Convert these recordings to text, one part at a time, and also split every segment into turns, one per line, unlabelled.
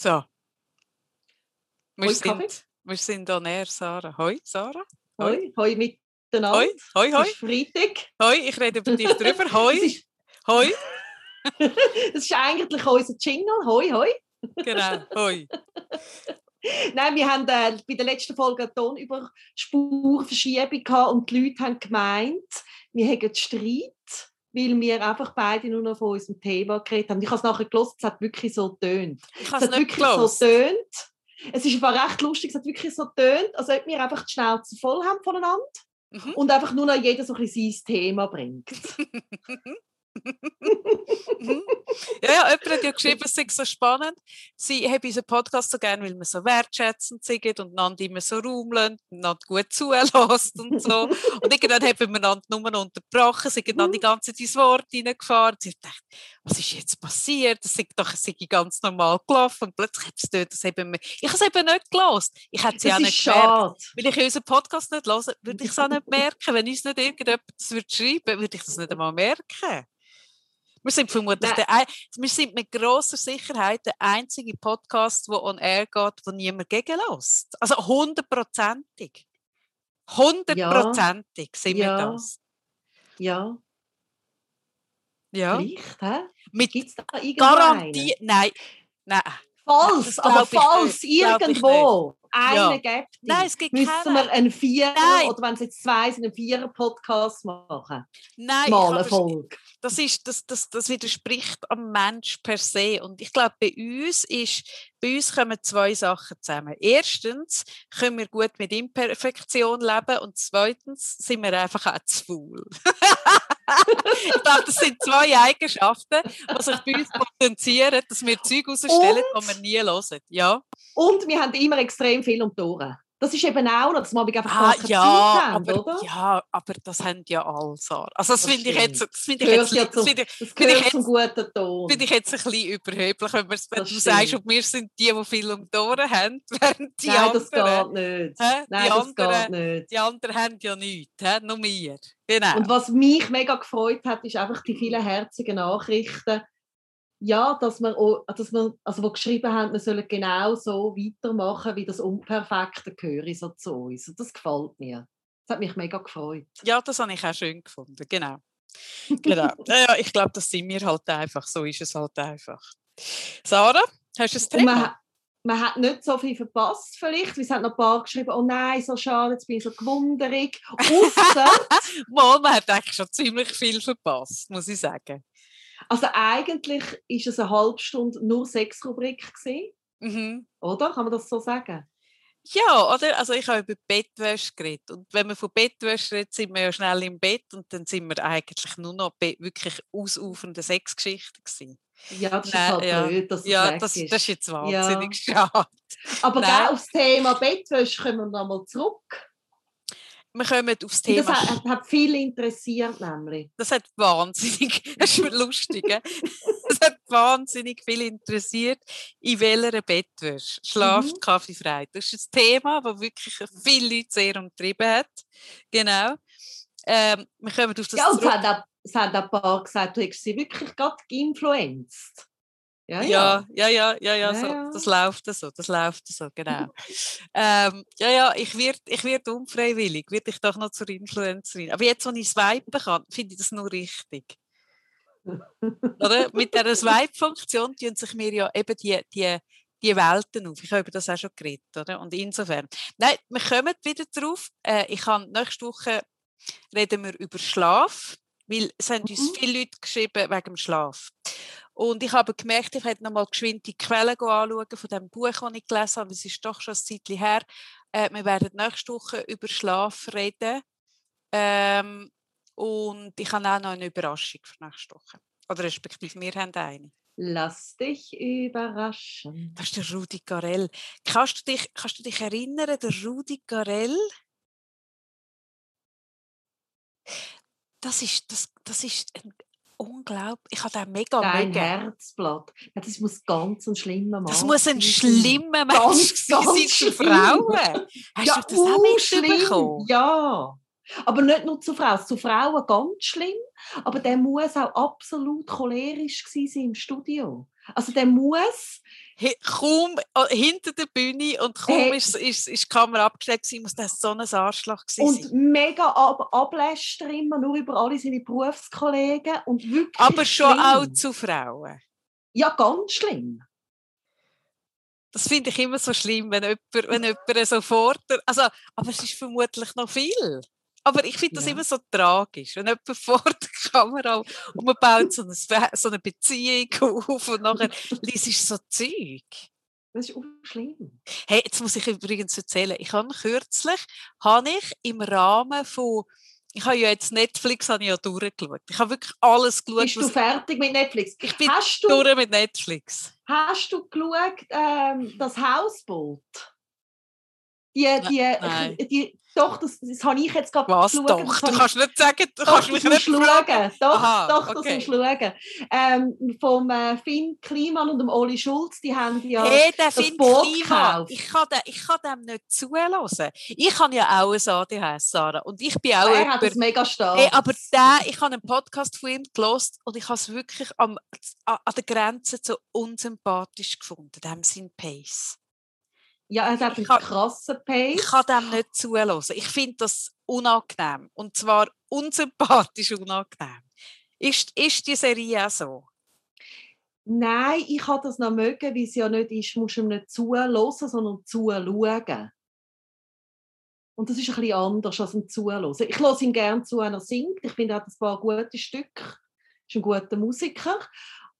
So. Wir
Hoi,
sind,
Kaffee.
wir sind on air, Sarah. Hoi, Sarah.
Hoi, hoi miteinander.
Hoi, hoi, hoi.
Es ist Freitag.
Hoi, ich rede über dich drüber. Hoi, hoi.
das ist eigentlich unser Jingle. Hoi, hoi.
Genau, hoi.
Nein, wir haben äh, bei der letzten Folge eine Tonüberspurverschiebung gehabt und die Leute haben gemeint, wir hätten Streit, weil wir einfach beide nur noch von unserem Thema geredet haben. Ich habe es nachher gelesen, es hat wirklich so.
Ich
Es hat wirklich so
gelesen.
getönt. Es ist einfach recht lustig, es hat wirklich so getönt, als ob wir einfach die Schnauze voll haben voneinander
Mhm.
und einfach nur noch jeder so ein bisschen sein Thema bringt.
Mhm. Ja, ja, jemand hat ja geschrieben, es sei so spannend. Sie haben unseren Podcast so gerne, weil wir so wertschätzend sind und einander immer so und einander gut zulässt und so. Und irgendwann haben wir einander nur unterbrochen, sind dann die ganze Zeit ins Wort hineingefahren. Sie dachte, was ist jetzt passiert? Das ist doch es sei ganz normal gelaufen. Und plötzlich hat es dort, das haben wir, ich habe es eben nicht gelesen. Ich hätte sie
Das
auch nicht gemerkt.
schade.
Weil ich unseren Podcast nicht höre, würde ich es auch nicht merken. Wenn uns nicht irgendjemand das würde schreiben würde ich das nicht einmal merken. Wir sind vermutlich der, wir sind mit grosser Sicherheit der einzige Podcast, der on air geht, wo niemand gegenlässt. Also hundertprozentig. Hundertprozentig sind wir
Ja.
das.
Ja,
Ja.
vielleicht, hä?
Mit
Gibt es da?
Garantie. Nein. Nein.
Falls, aber falls irgendwo einen
Ja.
gibt,
Nein, es gibt
müssen
keinen.
wir einen Vierer,
Nein.
oder wenn es jetzt zwei sind, einen Vierer-Podcast machen.
Nein,
Mal eine
das-
Folge.
das, ist, das, das, das widerspricht am Mensch per se. Und ich glaube, bei uns, ist, bei uns kommen zwei Sachen zusammen. Erstens können wir gut mit Imperfektion leben und zweitens sind wir einfach auch zu faul. ich glaube, das sind zwei Eigenschaften, die sich bei uns potenzieren, dass wir Zeug rausstellen, die wir nie hören. Ja,
Und wir haben immer extrem viel um die Ohren. Das ist eben auch noch, dass wir einfach
ah,
keine
ja,
Zeit haben,
aber,
oder?
ja, aber das haben ja alle, Sarah. Also das,
Das
finde ich jetzt, das finde ich jetzt,
ja
das
zum-
ich,
Das
Finde ich
zum guten Ton.
finde ich jetzt ein bisschen überheblich, wenn, wenn
Das
du sagst,
stimmt.
ob wir sind die, die viel um die Ohren haben, während die
Nein, das
anderen,
geht nicht.
Hä?
Nein,
Die
das
anderen-
geht nicht.
die anderen haben ja nichts, hä? nur wir. Genau.
Und was mich mega gefreut hat, ist einfach die vielen herzigen Nachrichten. Ja, dass wir, auch, dass wir also wo geschrieben haben, wir sollen genau so weitermachen, wie das Unperfekte gehöre so zu uns. Und das gefällt mir. Das hat mich mega gefreut.
ja, das habe ich auch schön gefunden, genau. genau. Ja, ich glaube, das sind wir halt einfach, so ist es halt einfach. Sarah, hast du ein
man,
Thema?
man hat nicht so viel verpasst vielleicht, es hat noch ein paar geschrieben, oh nein, so schade, jetzt bin ich so gewunderig. Ausser,
Mal, man hat eigentlich schon ziemlich viel verpasst, muss ich sagen.
Also eigentlich ist es eine halbe Stunde nur Sexrubrik gewesen,
Mhm.
oder? Kann man das so sagen?
Ja, oder? Also ich habe über Bettwäsche geredet. Und wenn wir von Bettwäsche reden, sind wir ja schnell im Bett und dann sind wir eigentlich nur noch wirklich ausufernde Sexgeschichten gewesen.
Ja, das ist
Nein,
halt
ja.
blöd, dass es
Ja, das,
ist.
das ist jetzt wahnsinnig schade.
Aber
Nein.
aufs Thema Bettwäsche kommen wir nochmal zurück.
Wir kommen aufs
Und Das
Thema.
hat, hat viel interessiert, nämlich.
Das hat wahnsinnig, das ist lustig, das hat wahnsinnig viel interessiert, in welcher Bettwäsche schlaft
Mhm.
Kaffee frei. Das ist ein Thema, das wirklich viele Leute sehr umtrieben hat. Genau. Ähm, wir kommen auf das
Ja, und es haben auch ein paar gesagt, du hättest sie wirklich gerade geinfluenzt. Ja,
Ja, ja, ja, ja, ja, so, das läuft so, das läuft so, genau. ähm, ja, ja, ich werde ich werd unfreiwillig, werde ich doch noch zur Influencerin. Aber jetzt, wo ich swipen kann, finde ich das nur richtig. Oder? Mit dieser Swipe-Funktion tun sich mir ja eben die, die, die Welten auf. Ich habe über das auch schon geredet, oder? Und insofern. Nein, wir kommen wieder drauf. Äh, ich kann nächste Woche reden wir über Schlaf, weil es haben uns
Mhm.
viele Leute geschrieben wegen dem Schlaf. Und ich habe gemerkt, ich hätte noch mal geschwind die Quellen anschauen von dem Buch, das ich gelesen habe. Es ist doch schon ein Zeitchen her. Äh, wir werden nächste Woche über Schlaf reden. Ähm, und ich habe auch noch eine Überraschung für nächste Woche. Oder respektive, wir haben eine.
Lass dich überraschen.
Das ist der Rudi Garell. Kannst du dich, kannst du dich erinnern, der Rudi Garell? Das ist, das, das ist ein unglaublich. Ich habe den mega
Dein
mögen.
Herzblatt. Ja, das muss ganz ein schlimmer Mann
Das muss ein schlimmer Mensch
Ganz,
sein
ganz
zu
schlimm.
Frauen. Hast
Ja,
du das auch mitbekommen?
Ja. Aber nicht nur zu Frauen. Zu Frauen ganz schlimm. Aber der muss auch absolut cholerisch sein im Studio. Also der muss
kaum äh, hinter der Bühne und kaum
Hey.
ist, ist, ist die Kamera abgestellt gewesen, muss das so ein Arschloch gewesen
Und
sein.
mega ab Abläster immer, nur über alle seine Berufskollegen. Und wirklich
Aber schon
schlimm.
auch zu Frauen.
Ja, ganz schlimm.
Das finde ich immer so schlimm, wenn jemand, wenn jemand so fordert. Also, aber es ist vermutlich noch viel. Aber ich finde das
Ja.
immer so tragisch, wenn jemand vor der Kamera und man baut so eine, so eine Beziehung auf und nachher liest so Zeug.
Das ist schlimm.
Hey, jetzt muss ich übrigens erzählen, ich habe kürzlich, habe ich im Rahmen von, ich habe ja jetzt Netflix habe ich ja durchgeschaut. Ich habe wirklich alles geschaut,
Bist du fertig mit Netflix?
ich bin
Hast du,
durch mit Netflix.
hast du geschaut, ähm, das Hausboot? Die, die, die, doch, das, das habe ich jetzt gerade
Was
geschaut.
doch? Du kannst nicht sagen, du
Doch,
kannst mich nicht fragen.
Doch,
Aha,
doch, das
okay.
musst schauen. Ähm, vom äh, Finn Kliman und dem Oli Schulz, die haben ja...
Hey,
das
Finn
Boot
Kliman,
gekauft.
ich kann, dem, ich kann dem nicht zuhören. Ich habe ja auch ein ADHS, Sarah. Und ich bin auch
er hat
jemand,
das mega stark.
Hey, aber der, ich habe einen Podcast von ihm gelost und ich habe es wirklich am, an der Grenze zu unsympathisch gefunden, dem sein Pace.
Ja, er hat einen
kann-
krassen Pace.
Ich kann dem nicht zuhören. Ich finde das unangenehm. Und zwar unsympathisch unangenehm. Ist, ist die Serie auch so?
Nein, ich kann das noch mögen, weil es ja nicht ist, musst du ihm nicht zuhören, sondern zuschauen. Und das ist ein bisschen anders als ein Zuhören. Ich höre ihm gerne zu, wenn er singt. Ich finde, er hat ein paar gute Stücke. ist ein guter Musiker.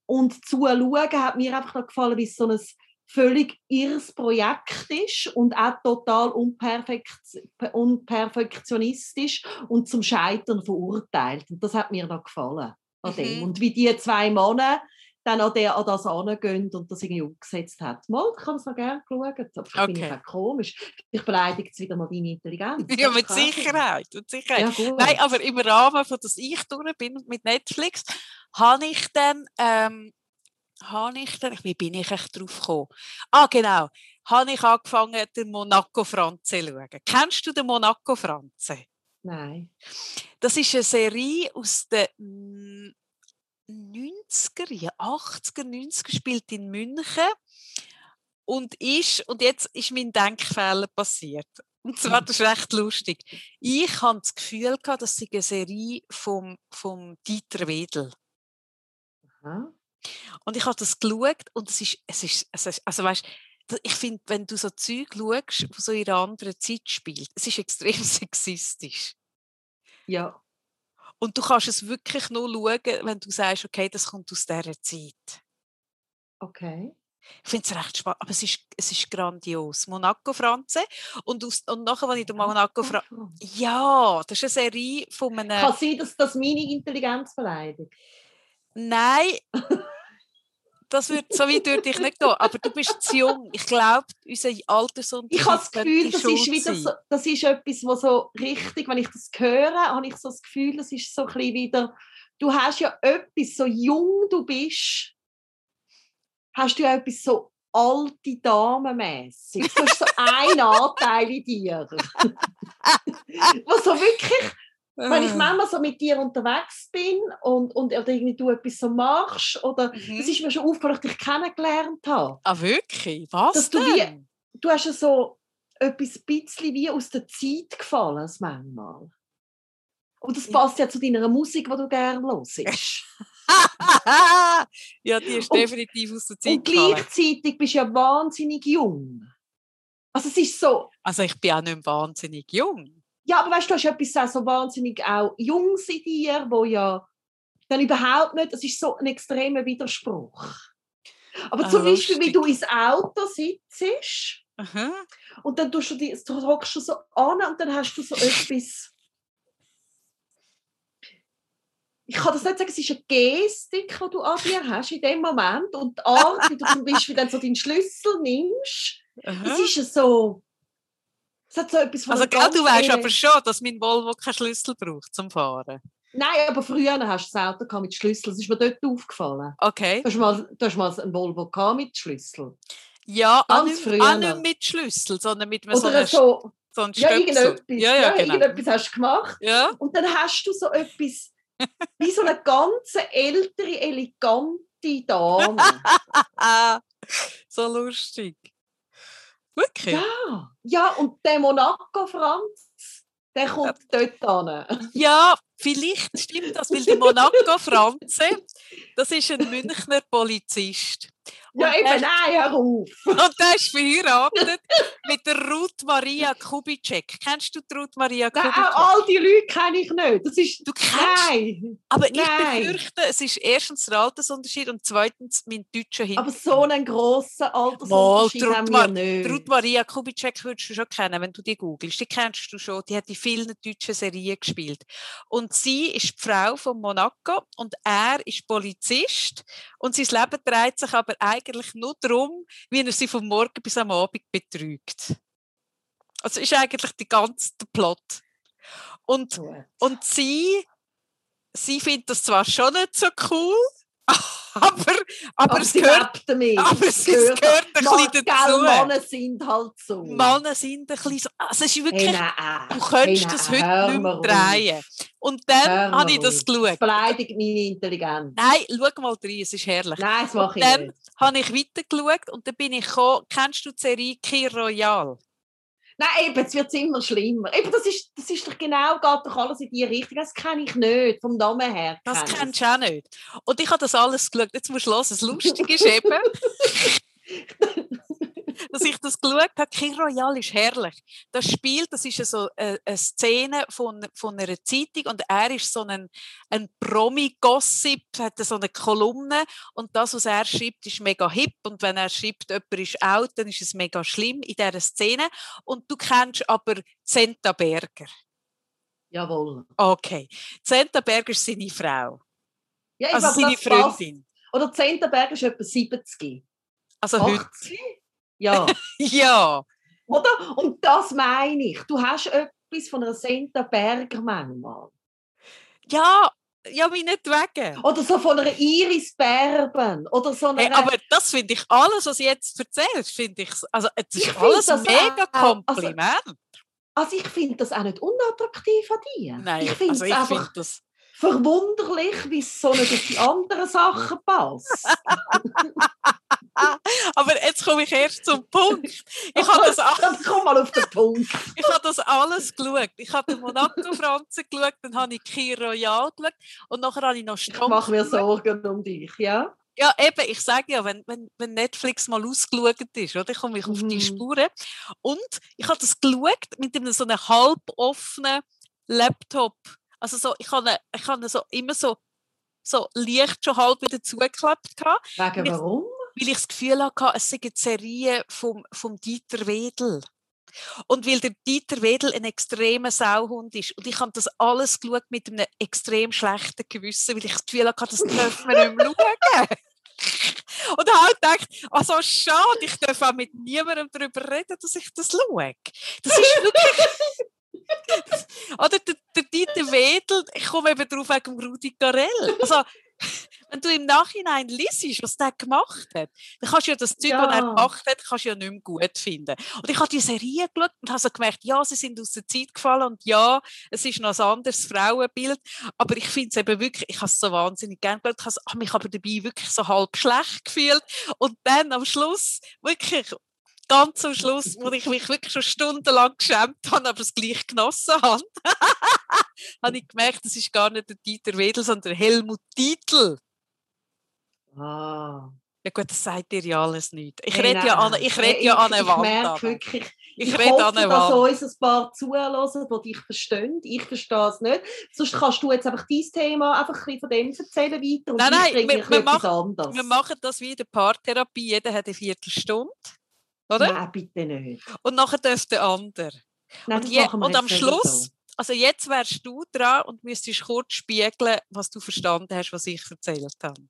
Und zuschauen hat mir einfach noch gefallen, wie es so ein völlig irres Projekt ist und auch total unperfekt, unperfektionistisch und zum Scheitern verurteilt. Und das hat mir noch gefallen an dem.
Mhm.
Und wie die zwei Männer dann an, der, an das angehen und das irgendwie umgesetzt hat. Mal, ich kann es noch gerne schauen. Aber ich finde
Okay.
es auch komisch. Ich beleidige jetzt wieder mal deine Intelligenz.
Ja, mit
ich.
Sicherheit. Mit Sicherheit.
Ja.
Nein, aber im Rahmen von dass ich durch bin mit Netflix, habe ich dann, ähm, habe ich dann, wie bin ich echt drauf gekommen? Ah, genau, habe ich angefangen, den Monaco Franze zu schauen. Kennst du den Monaco Franze?
Nein.
Das ist eine Serie aus den mm, 90er, ja, 80er, 90er, spielt in München und ist, und jetzt ist mein Denkfehler passiert. Und zwar, das ist recht lustig. Ich hatte das Gefühl, gehabt, das sei eine Serie vom, vom Dieter Wedel.
Aha.
Und ich habe das geschaut und es ist, es ist, es ist also weißt, ich finde, wenn du so Zeug schaust, die so in einer anderen Zeit spielt, es ist extrem sexistisch.
Ja.
Und du kannst es wirklich nur schauen, wenn du sagst, okay, das kommt aus dieser Zeit.
Okay.
Ich finde es recht spannend, aber es ist, es ist grandios. Monaco Franze. Und, aus, und nachher, wenn ich den Monaco Franze. Ja, das ist eine Serie von einem.
Kann sein, dass das meine Intelligenz beleidigt.
Nein, das wird so weit durch dich nicht gehen. Aber du bist zu jung. Ich glaube, unser Altersunterschied
Ich habe das Gefühl, das ist wieder so, das ist etwas, was so richtig, wenn ich das höre, habe ich so das Gefühl, das ist so ein bisschen wieder, du hast ja etwas, so jung du bist, hast du ja etwas so alte Damenmäßig. Du hast so einen Anteil in dir. was so wirklich, wenn ich manchmal so mit dir unterwegs bin und, und oder irgendwie du etwas so machst, oder
Mhm.
es ist mir schon aufgefallen, dass ich dich kennengelernt habe.
Ah, wirklich? Was
Dass du wie- du hast ja so etwas bisschen wie aus der Zeit gefallen, manchmal. Und das passt ja zu deiner Musik, die du gerne hörst.
ja, die ist
Und-
definitiv aus der Zeit
Und
gefallen.
gleichzeitig bist du ja wahnsinnig jung. Also es ist so,
Also ich bin auch nicht wahnsinnig jung.
Ja, aber weißt du, du hast etwas auch so wahnsinnig auch Jungs in dir, wo ja dann überhaupt nicht, das ist so ein extremer Widerspruch. Aber
Ah,
zum Beispiel, wie
lustig.
du ins Auto sitzt
Aha.
und dann tust du, die, du hockst du so an und dann hast du so etwas. Ich kann das nicht sagen, es ist eine Gestik, die du an dir hast in dem Moment. Und die Art, wie du zum Beispiel dann so deinen Schlüssel nimmst,
Aha.
das ist so. Hat so etwas von
Also gell, du weißt aber schon, dass mein Volvo keinen Schlüssel braucht zum Fahren.
Nein, aber früher hast du das Auto mit Schlüssel. Das ist mir dort aufgefallen.
Okay.
Du hast mal, du hast mal einen Volvo mit Schlüssel.
Ja, auch
Ganz
nicht,
früher
auch nicht mit Schlüssel, sondern mit so
Oder
einem
so,
so einem
ja, irgendetwas.
Ja, ja, genau.
irgendetwas hast du gemacht.
Ja,
Und dann hast du so etwas, wie so eine ganz ältere, elegante Dame.
so lustig. Wirklich?
Ja, ja, und der Monaco Franz, der kommt dort an.
Ja, vielleicht stimmt das, weil der Monaco Franze, das ist ein Münchner Polizist.
Ja, eben, nein, hör auf.
Und der ist verheiratet mit der Ruth Maria Kubitschek. Kennst du die Ruth Maria
Nein,
Kubitschek?
auch all die Leute kenne ich nicht. Das ist,
Du kennst
nein,
Aber
Nein.
ich befürchte, es ist erstens der Altersunterschied und zweitens mein deutscher
aber
Hintergrund.
so einen grossen Altersunterschied
Mal,
haben wir
Ruth
nicht.
Ruth Maria Kubitschek würdest du schon kennen, wenn du die googelst. Die kennst du schon. Die hat in vielen deutschen Serien gespielt. Und sie ist die Frau von Monaco und er ist Polizist. Und sein Leben dreht sich aber eigentlich nur darum, wie er sie vom Morgen bis am Abend betrügt. Also ist eigentlich die ganze der Plot. Und und sie, sie findet das zwar schon nicht so cool, aber, aber,
Aber
es gehört,
damit.
aber es, es gehört ein bisschen dazu.
Männer sind halt so.
Männer sind ein bisschen so, also es ist wirklich,
Hey, nein.
du könntest
hey,
das heute nicht mehr drehen. Und dann habe ich das
auf. Das
geschaut.
beleidigt meine Intelligenz.
Nein, schau mal rein, es ist herrlich.
Nein, das mache ich
dann
nicht.
habe ich weitergeschaut und dann bin ich gekommen, kennst du die Serie Kir Royal?
Nein, eben, es wird immer schlimmer. Eben, das ist, das ist doch genau, geht doch alles in die Richtung. Das kenne ich nicht, vom Namen her.
Das kennst du auch nicht. Und ich habe das alles geschaut. Jetzt musst du hören, das Lustige ist eben, dass ich das geschaut habe. Kir Royal ist herrlich. Das spielt, das ist so eine, eine Szene von, von einer Zeitung und er ist so ein, ein Promi-Gossip, hat so eine Kolumne und das, was er schreibt, ist mega hip und wenn er schreibt, jemand ist out, dann ist es mega schlimm in dieser Szene. Und du kennst aber Zenta Berger.
Jawohl.
Okay. Zenta Berger ist seine Frau,
Ja, ich
also seine
passt.
Freundin.
Oder Zentenberg ist etwa 70.
Also heute.
80? Ja.
Ja.
Oder? Und das meine ich. Du hast etwas von einer Zentenberger manchmal.
Ja, ja, wie nicht wegen.
Oder so von einer Iris Berben. Oder so einer...
Hey, aber das finde ich alles, was du jetzt erzählst, finde ich, also es ist
Ich find
alles
das
mega
auch- also-
Kompliment.
also ich finde das auch nicht unattraktiv an dir.
Nein,
ich finde
also
es
ich
einfach
finde das.
verwunderlich, wie es so nicht auf die anderen Sachen passt.
Aber jetzt komme ich erst zum Punkt. Ich habe das, a-
Dann komm mal auf den Punkt.
ich habe das alles geschaut. Ich habe den Monaco Franzen geschaut, dann habe ich Kir Royal geschaut und nachher habe ich noch
Ich
Stonks
mache mir. Sorgen um dich, ja?
Ja, eben, ich sage ja, wenn, wenn, wenn Netflix mal ausgeschaut ist, oder, komme ich auf die
Mhm.
Spuren. Und ich habe das geschaut mit einem so einem halboffenen Laptop. Also so, ich habe, ich habe so immer so, so leicht schon halb wieder zugeklappt,
Wegen warum?
Weil ich das Gefühl hatte, es sei eine Serie vom, vom Dieter Wedel. Und weil der Dieter Wedel ein extremer Sauhund ist. Und ich habe das alles geschaut mit einem extrem schlechten Gewissen, weil ich das Gefühl hatte, das dürfen wir nicht mehr schauen. Und halt gedacht, also schade, ich darf auch mit niemandem darüber reden, dass ich das schaue. Das ist wirklich... Oder der, der Dieter Wedel, ich komme eben drauf wegen Rudi Carell. Also, wenn du im Nachhinein liest, was der gemacht hat, dann kannst du ja das Zeug, was er
Ja.
gemacht hat, kannst du ja nicht mehr gut finden. Und ich habe die Serie geschaut und habe so gemerkt, ja, sie sind aus der Zeit gefallen und ja, es ist noch ein anderes Frauenbild, aber ich finde es eben wirklich, ich habe es so wahnsinnig gern geschaut, ich habe mich aber dabei wirklich so halb schlecht gefühlt und dann am Schluss, wirklich, ganz am Schluss, wo ich mich wirklich schon stundenlang geschämt habe, aber es gleich genossen habe, habe ich gemerkt, das ist gar nicht der Dieter Wedel, sondern der Helmut Dietl.
Ah.
Ja gut, das sagt dir ja alles nicht. Ich rede ja an, ich rede ja an
ich,
eine
ich
Wand.
merke
an.
wirklich,
Ich,
ich
rede
hoffe, dass uns ein paar zuhören, die dich verstehen. Ich verstehe es nicht. Sonst kannst du jetzt einfach dein Thema einfach ein bisschen von dem erzählen weiter
Nein,
ich
nein, wir- wir machen-. Wir machen das wie in der Paartherapie. Jeder hat eine Viertelstunde. Oder?
Nein, bitte nicht.
Und nachher darf der andere.
Nein,
und, je, und am Schluss,
so.
also jetzt wärst du dran und müsstest kurz spiegeln, was du verstanden hast, was ich erzählt habe.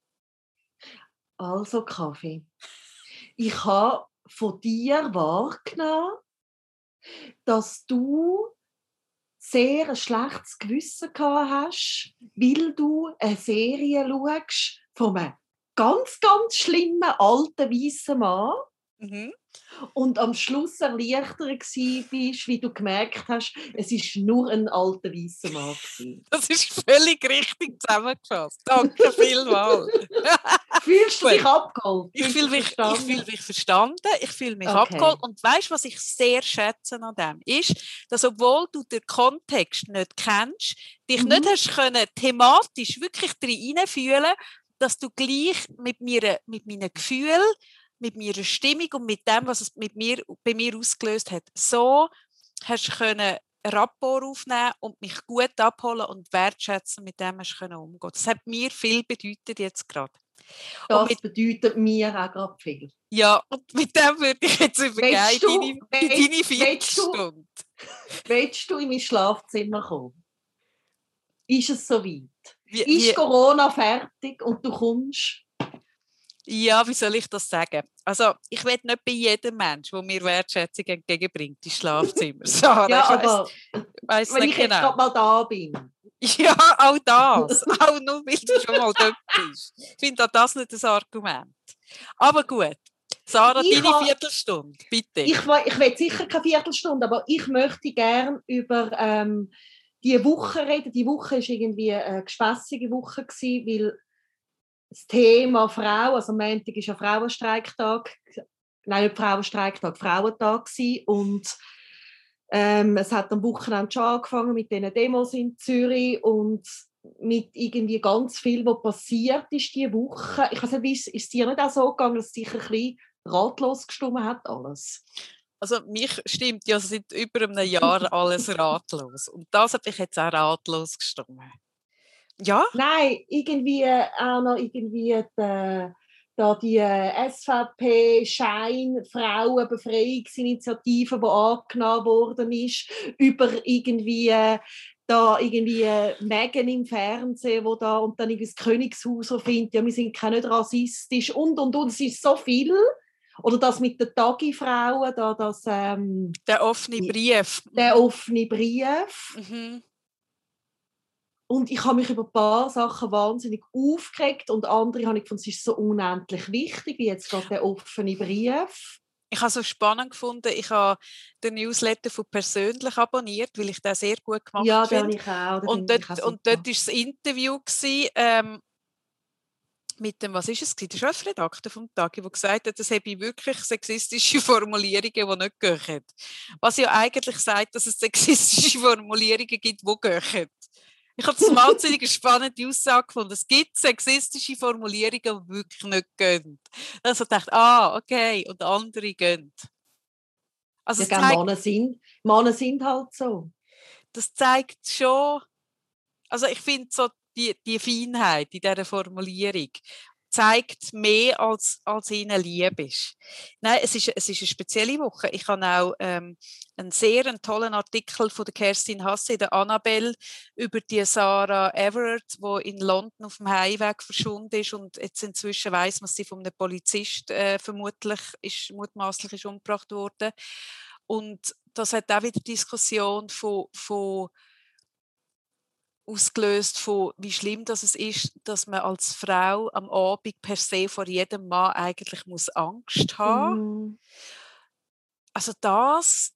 Also, Kaffee. Ich habe von dir wahrgenommen, dass du sehr ein schlechtes Gewissen gehabt hast, weil du eine Serie schaust von einem ganz, ganz schlimmen alten weißen Mann, Mhm. Und am Schluss erleichtert bist, wie du gemerkt hast, es ist nur ein alter weißer Mann.
Das ist völlig richtig zusammengefasst. Danke vielmals.
Fühlst du dich abgeholt?
Ich fühle mich, ich fühl mich verstanden, ich fühle mich okay. abgeholt. Und weißt du, was ich sehr schätze an dem, ist, dass obwohl du den Kontext nicht kennst, dich mhm. nicht hast können, thematisch wirklich hineinfühlen, dass du gleich mit, mir, mit meinen Gefühlen mit meiner Stimmung und mit dem, was es mit mir, bei mir ausgelöst hat, so hast du können Rapport aufnehmen und mich gut abholen und wertschätzen, mit dem hast du können umgehen. Das hat mir viel bedeutet jetzt gerade.
Das mit, bedeutet mir auch gerade viel.
Ja, und mit dem würde ich jetzt übergehen du, in deine, in deine Viertelstunde.
Willst du in mein Schlafzimmer kommen? Ist es soweit? Ist Corona fertig und du kommst?
Ja, wie soll ich das sagen? Also, ich will nicht bei jedem Menschen, der mir Wertschätzung entgegenbringt, ins Schlafzimmer. So,
ja, aber weiss wenn ich genau. jetzt gerade mal da bin.
Ja, auch das. auch nur, weil du schon mal dort bist. Ich finde auch das nicht ein Argument. Aber gut. Sarah, ich deine Viertelstunde, bitte.
Ich, ich will sicher keine Viertelstunde, aber ich möchte gerne über ähm, die Woche reden. Die Woche war irgendwie eine gespässige Woche, gewesen, weil das Thema Frau, also am Montag ist ja Frauenstreiktag, nein, nicht Frauenstreiktag, Frauentag gewesen. und ähm, es hat am Wochenende schon angefangen mit diesen Demos in Zürich und mit irgendwie ganz viel, was passiert ist diese Woche. Ich weiß nicht, ist, es dir nicht auch so gegangen, dass es sich ein bisschen ratlos gestimmt hat alles?
Also mich stimmt ja seit über einem Jahr alles ratlos und das hat mich jetzt auch ratlos gestimmt. Ja?
Nein, irgendwie äh, auch noch irgendwie die, da die äh, SVP Schein Frauenbefreiungsinitiative, die angenommen worden ist, über irgendwie äh, da irgendwie Megan im Fernsehen, wo da und dann irgendwie das Königshaus findet, ja, wir sind keine nicht rassistisch und und und, es ist so viel. Oder das mit den Tagi-Frauen, da das... Ähm,
der offene Brief.
Der offene Brief. Mhm. Und ich habe mich über ein paar Sachen wahnsinnig aufgeregt und andere habe ich gefunden, es ist so unendlich wichtig, wie jetzt gerade der offene Brief.
Ich habe es so spannend gefunden. Ich habe den Newsletter von persönlich abonniert, weil ich den sehr gut gemacht
ja, finde. Ja, den ich auch.
Und dort, und dort war das Interview gewesen, ähm, mit dem, was ist es, der Chefredakteur vom Tag, der gesagt hat, das habe ich wirklich sexistische Formulierungen, die nicht gehen. Was ja eigentlich sagt, dass es sexistische Formulierungen gibt, die gehen. Ich habe das wahnsinnig spannende Aussage gefunden. Es gibt sexistische Formulierungen, die wirklich nicht gehen. Also ich dachte, ah, okay, und andere gehen.
Also ja, zeigt, Männer, sind, Männer sind halt so.
Das zeigt schon, also ich finde so die, die Feinheit in dieser Formulierung zeigt mehr, als, als ihnen lieb ist. Nein, es ist, es ist eine spezielle Woche. Ich habe auch ähm, einen sehr einen tollen Artikel von der Kerstin Hasse, der Annabelle, über die Sarah Everett, die in London auf dem Heimweg verschwunden ist und jetzt inzwischen weiß man, sie von einem Polizist äh, vermutlich ist, mutmaßlich ist umgebracht worden. Und das hat auch wieder Diskussion von, von ausgelöst von, wie schlimm das ist, dass man als Frau am Abend per se vor jedem Mann eigentlich muss Angst haben. Mhm. Also das,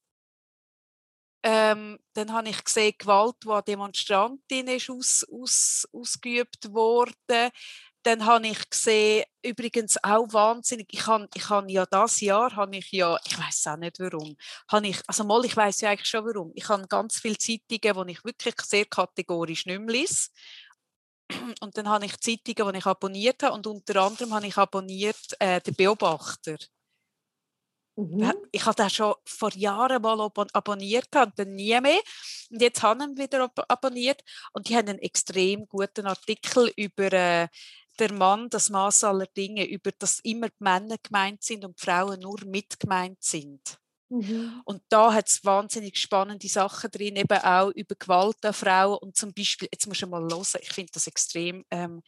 ähm, dann habe ich gesehen, Gewalt, die an Demonstrantinnen ist aus, aus, ausgeübt wurde dann habe ich gesehen, übrigens auch wahnsinnig, ich habe, ich habe ja das Jahr, habe ich ja, ich weiß auch nicht warum, habe ich, also mal, ich weiß ja eigentlich schon warum, ich habe ganz viele Zeitungen, die ich wirklich sehr kategorisch nicht mehr lese. Und dann habe ich Zeitungen, die ich abonniert habe und unter anderem habe ich abonniert äh, den Beobachter. Mhm. Ich habe den schon vor Jahren mal abonniert und dann nie mehr. Und jetzt habe ich ihn wieder abonniert und die haben einen extrem guten Artikel über äh, der Mann das Maß aller Dinge, über das immer die Männer gemeint sind und die Frauen nur mitgemeint sind. Mhm. Und da hat es wahnsinnig spannende Sachen drin, eben auch über Gewalt an Frauen und zum Beispiel, jetzt muss du mal hören, ich finde das extrem ähm,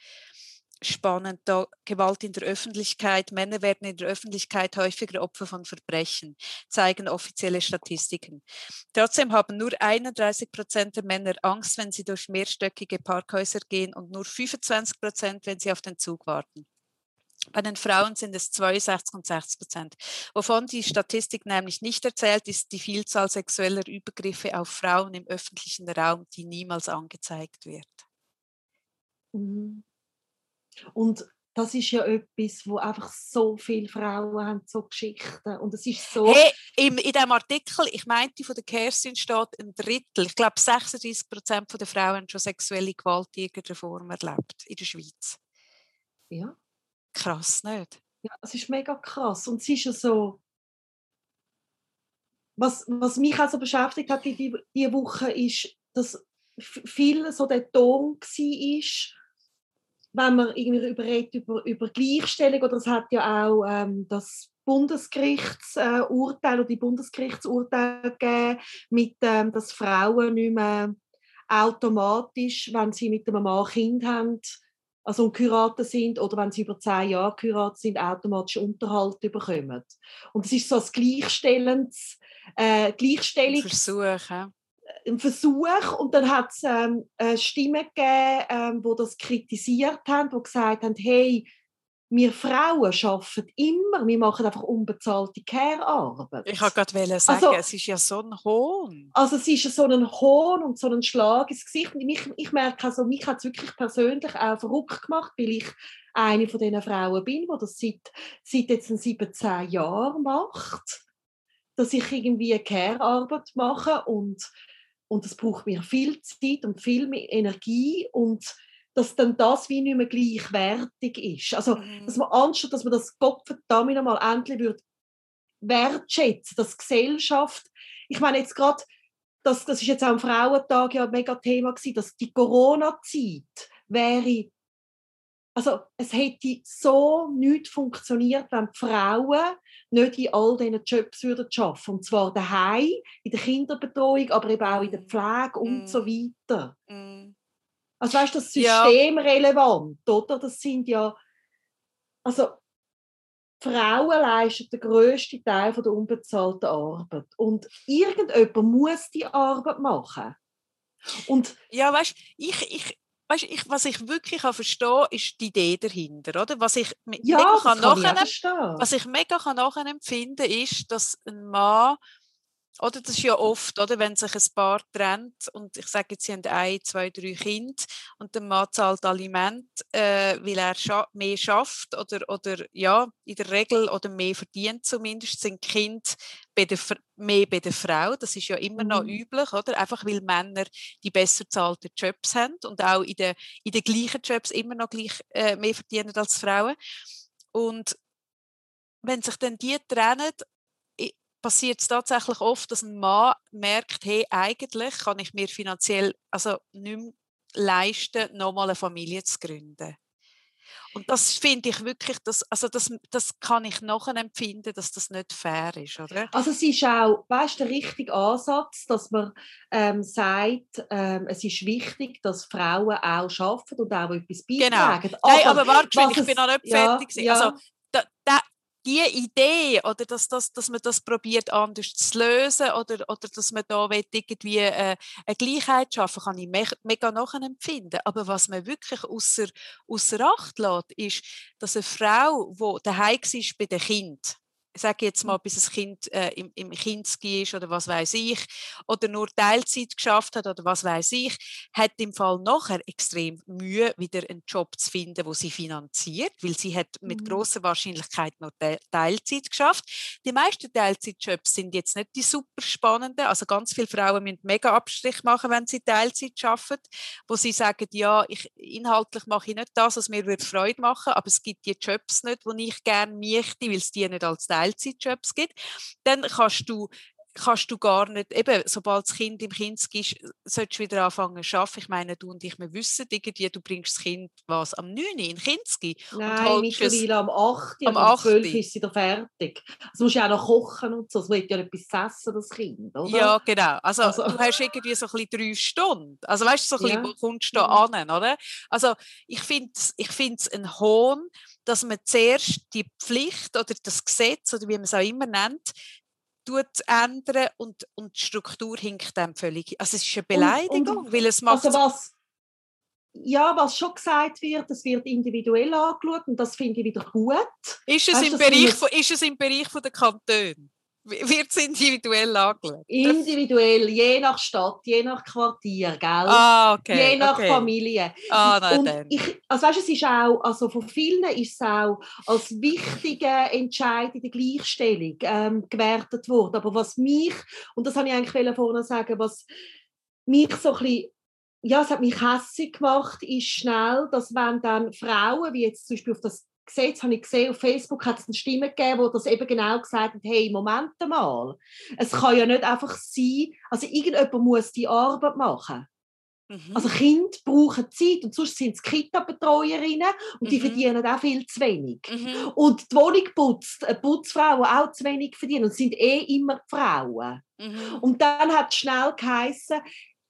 spannend, da Gewalt in der Öffentlichkeit. Männer werden in der Öffentlichkeit häufiger Opfer von Verbrechen, zeigen offizielle Statistiken. Trotzdem haben nur 31 Prozent der Männer Angst, wenn sie durch mehrstöckige Parkhäuser gehen und nur 25 Prozent, wenn sie auf den Zug warten. Bei den Frauen sind es 62 und 60 Prozent. Wovon die Statistik nämlich nicht erzählt, ist die Vielzahl sexueller Übergriffe auf Frauen im öffentlichen Raum, die niemals angezeigt wird.
Mhm. Und das ist ja etwas, wo einfach so viele Frauen haben, so Geschichten. Und es ist so...
Hey, in, in diesem Artikel, ich meinte, von der Kerstin steht ein Drittel, ich glaube 36 Prozent der Frauen haben schon sexuelle Gewalt in irgendeiner Form erlebt in der Schweiz.
Ja.
Krass, nicht?
Ja, es ist mega krass. Und es ist ja so... Was, was mich auch so beschäftigt hat in dieser Woche, ist, dass viel so der Ton war, wenn man irgendwie überredet über, über Gleichstellung, oder es hat ja auch ähm, das Bundesgerichtsurteil oder die Bundesgerichtsurteile gegeben, mit, ähm, dass Frauen nicht mehr automatisch, wenn sie mit einem Mann Kind haben, also geheiratet sind oder wenn sie über zehn Jahre geheiratet sind, automatisch Unterhalt bekommen. Und es ist so ein gleichstellendes äh, Gleichstellung.
Versuch, ja
ein Versuch und dann hat es ähm, Stimmen gegeben, ähm, die das kritisiert haben, die gesagt haben, hey, wir Frauen arbeiten immer, wir machen einfach unbezahlte Care-Arbeit.
Ich wollte gerade sagen, also, es ist ja so ein Hohn.
Also es ist so ein Hohn und so ein Schlag ins Gesicht. Und ich, ich merke, also, mich hat es wirklich persönlich auch verrückt gemacht, weil ich eine von diesen Frauen bin, die das seit, seit jetzt 17 Jahren macht, dass ich irgendwie Care-Arbeit mache und und es braucht mir viel Zeit und viel mehr Energie und dass dann das wie nicht mehr gleichwertig ist. Also, mhm. dass man anstatt, dass man das Gott verdammt einmal endlich wird wertschätzen, dass Gesellschaft, ich meine jetzt gerade, das, das ist jetzt auch am Frauentag ja ein mega Thema gewesen, dass die Corona-Zeit wäre also es hätte so nicht funktioniert, wenn die Frauen nicht in all diesen Jobs würden arbeiten Und zwar daheim, in der Kinderbetreuung, aber eben auch in der mm. Pflege und mm. so weiter. Mm. Also weißt du, das systemrelevant, ja. oder? Das sind ja, also Frauen leisten den grössten Teil der unbezahlten Arbeit. Und irgendjemand muss die Arbeit machen. Und
ja, weißt ich, ich, weißt, ich, was ich wirklich kann verstehen ist die Idee dahinter. Oder? Was, ich
ja, mega kann
kann was ich mega kann nachempfinden ist, dass ein Mann oder das ist ja oft, oder, wenn sich ein Paar trennt und ich sage jetzt, sie haben ein, zwei, drei Kinder und der Mann zahlt Aliment, äh, weil er scha mehr schafft oder, oder ja, in der Regel oder mehr verdient zumindest, sind bei der, mehr bei der Frau. Das ist ja immer noch mhm. üblich, oder? Einfach weil Männer die besser zahlten Jobs haben und auch in den, in den gleichen Jobs immer noch gleich, äh, mehr verdienen als Frauen. Und wenn sich dann die trennen passiert es tatsächlich oft, dass ein Mann merkt, hey, eigentlich kann ich mir finanziell also nicht mehr leisten, nochmal eine Familie zu gründen. Und das finde ich wirklich, das, also das, das kann ich nachher empfinden, dass das nicht fair ist, oder?
Also es ist auch, weißt der richtige Ansatz, dass man ähm, sagt, ähm, es ist wichtig, dass Frauen auch arbeiten und auch etwas
genau. beitragen. Genau. Nein, aber, aber warte, ich bin noch nicht fertig. Ja, ja. Also, da, da, die Idee oder dass, dass, dass man das probiert anders zu lösen oder, oder dass man da irgendwie äh, eine Gleichheit schaffen kann ich me mega nachempfinden. Aber was man wirklich außer, Acht lässt, ist, dass eine Frau, die daheim war bei den ich sage jetzt mal, bis das Kind äh, im, im Kindski ist oder was weiß ich, oder nur Teilzeit geschafft hat oder was weiß ich, hat im Fall nachher extrem Mühe, wieder einen Job zu finden, wo sie finanziert, weil sie hat mit mhm. großer Wahrscheinlichkeit noch Te Teilzeit geschafft. Die meisten Teilzeitjobs sind jetzt nicht die super spannenden, also ganz viele Frauen müssen mega Abstrich machen, wenn sie Teilzeit schaffen, wo sie sagen, ja, ich, inhaltlich mache ich nicht das, was mir Freude machen, aber es gibt die Jobs nicht, die ich gerne möchte, weil es die nicht als Teilzeit Teilzeitjobs gibt, dann kannst du kannst du gar nicht, eben, sobald das Kind im Kind ist, solltest du wieder anfangen zu arbeiten. Ich meine, du und ich, wir wissen irgendwie, du bringst das Kind was, am 9 Uhr in Kinski.
Nein, mittlerweile am 8 Uhr, am 8. 12 Uhr ist sie da fertig. Also musst du auch noch kochen und so, es wird ja etwas essen, das Kind, oder?
Ja, genau. Also, also. du hast irgendwie so ein bisschen drei Stunden. Also weißt du, so ein bisschen, ja. wo kommst du da mhm. an, oder? Also ich finde es ich ein Hohn, dass man zuerst die Pflicht oder das Gesetz oder wie man es auch immer nennt, tut ändern und, und die Struktur hinkt dem völlig. Also es ist eine Beleidigung, und, und, weil es macht...
Also was, ja, was schon gesagt wird, es wird individuell angeschaut und das finde ich wieder gut.
Ist es, weißt, im, Bereich von, ist es im Bereich von der Kantone? Wird es individuell angelegt?
Individuell, je nach Stadt, je nach Quartier, gell?
Ah, okay,
je nach
okay.
Familie.
Ah, nein,
und
dann.
ich, also weißt, es ist auch, also von vielen ist es auch als wichtiger Entscheid in der Gleichstellung ähm, gewertet worden. Aber was mich, und das habe ich eigentlich vorne sagen, was mich so ein bisschen ja, es hat mich hässlich gemacht, ist schnell, dass wenn dann Frauen, wie jetzt zum Beispiel auf das Gesetz, habe ich gesehen, auf Facebook hat es eine Stimme gegeben, die das eben genau gesagt hat, hey, Moment mal, es kann ja nicht einfach sein, also irgendjemand muss die Arbeit machen. Mhm. Also Kinder brauchen Zeit und sonst sind es Kita-Betreuerinnen und die mhm. verdienen auch viel zu wenig. Mhm. Und die Wohnung putzt, eine Putzfrau, die auch zu wenig verdienen und sind eh immer Frauen. Mhm. Und dann hat es schnell geheißen,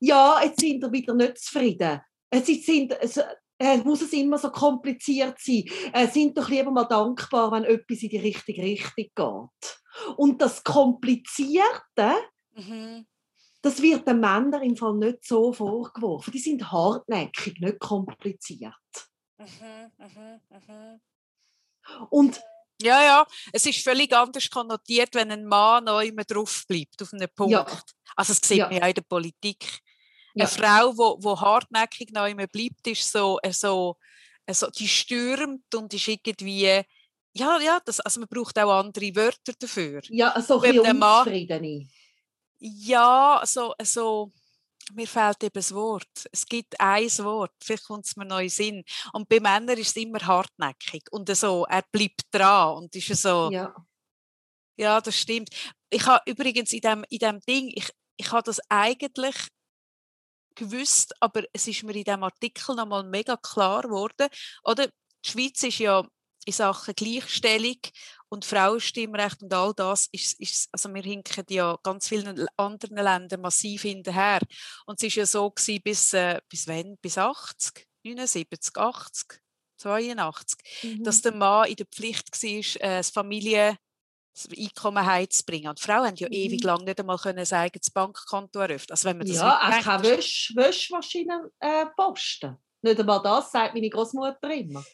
ja, jetzt sind wir wieder nicht zufrieden. Es sind, es, äh, muss es immer so kompliziert sein. Äh, sind doch lieber mal dankbar, wenn etwas in die richtige Richtung geht. Und das Komplizierte, mhm. das wird den Männern im Fall nicht so vorgeworfen. Die sind hartnäckig, nicht kompliziert. Mhm, mh, mh. Und
ja, ja, es ist völlig anders konnotiert, wenn ein Mann noch immer drauf bleibt, auf einem Punkt. Ja. Also das sieht ja. man ja in der Politik. Ja. Eine Frau, die wo, wo hartnäckig noch immer bleibt, ist so, äh, so, äh, so, die stürmt und ist irgendwie, ja, ja, das, also man braucht auch andere Wörter dafür.
Ja, so ein unzufriedene.
Ja, so, so, mir fehlt eben das Wort. Es gibt ein Wort, vielleicht kommt es mir noch in Sinn. Und bei Männern ist es immer hartnäckig und so, er bleibt dran und ist so.
Ja.
Ja, das stimmt. Ich habe übrigens in dem, in dem Ding, ich, ich habe das eigentlich gewusst, aber es ist mir in diesem Artikel nochmal mega klar geworden. Oder? Die Schweiz ist ja in Sachen Gleichstellung und Frauenstimmrecht und all das ist, ist also wir hinken ja ganz vielen anderen Ländern massiv hinterher und es ist ja so gewesen, bis äh, bis wann bis 80 79 80 82 mhm. dass der Mann in der Pflicht war äh, das Familie das Einkommen heimzubringen. Und Frauen haben ja mhm. ewig lang nicht einmal können ein eigenes Bankkonto eröffnen. Also wenn man das
ja, auch keine Wäsch Wäschmaschine äh, posten. Nicht einmal das sagt meine Großmutter immer.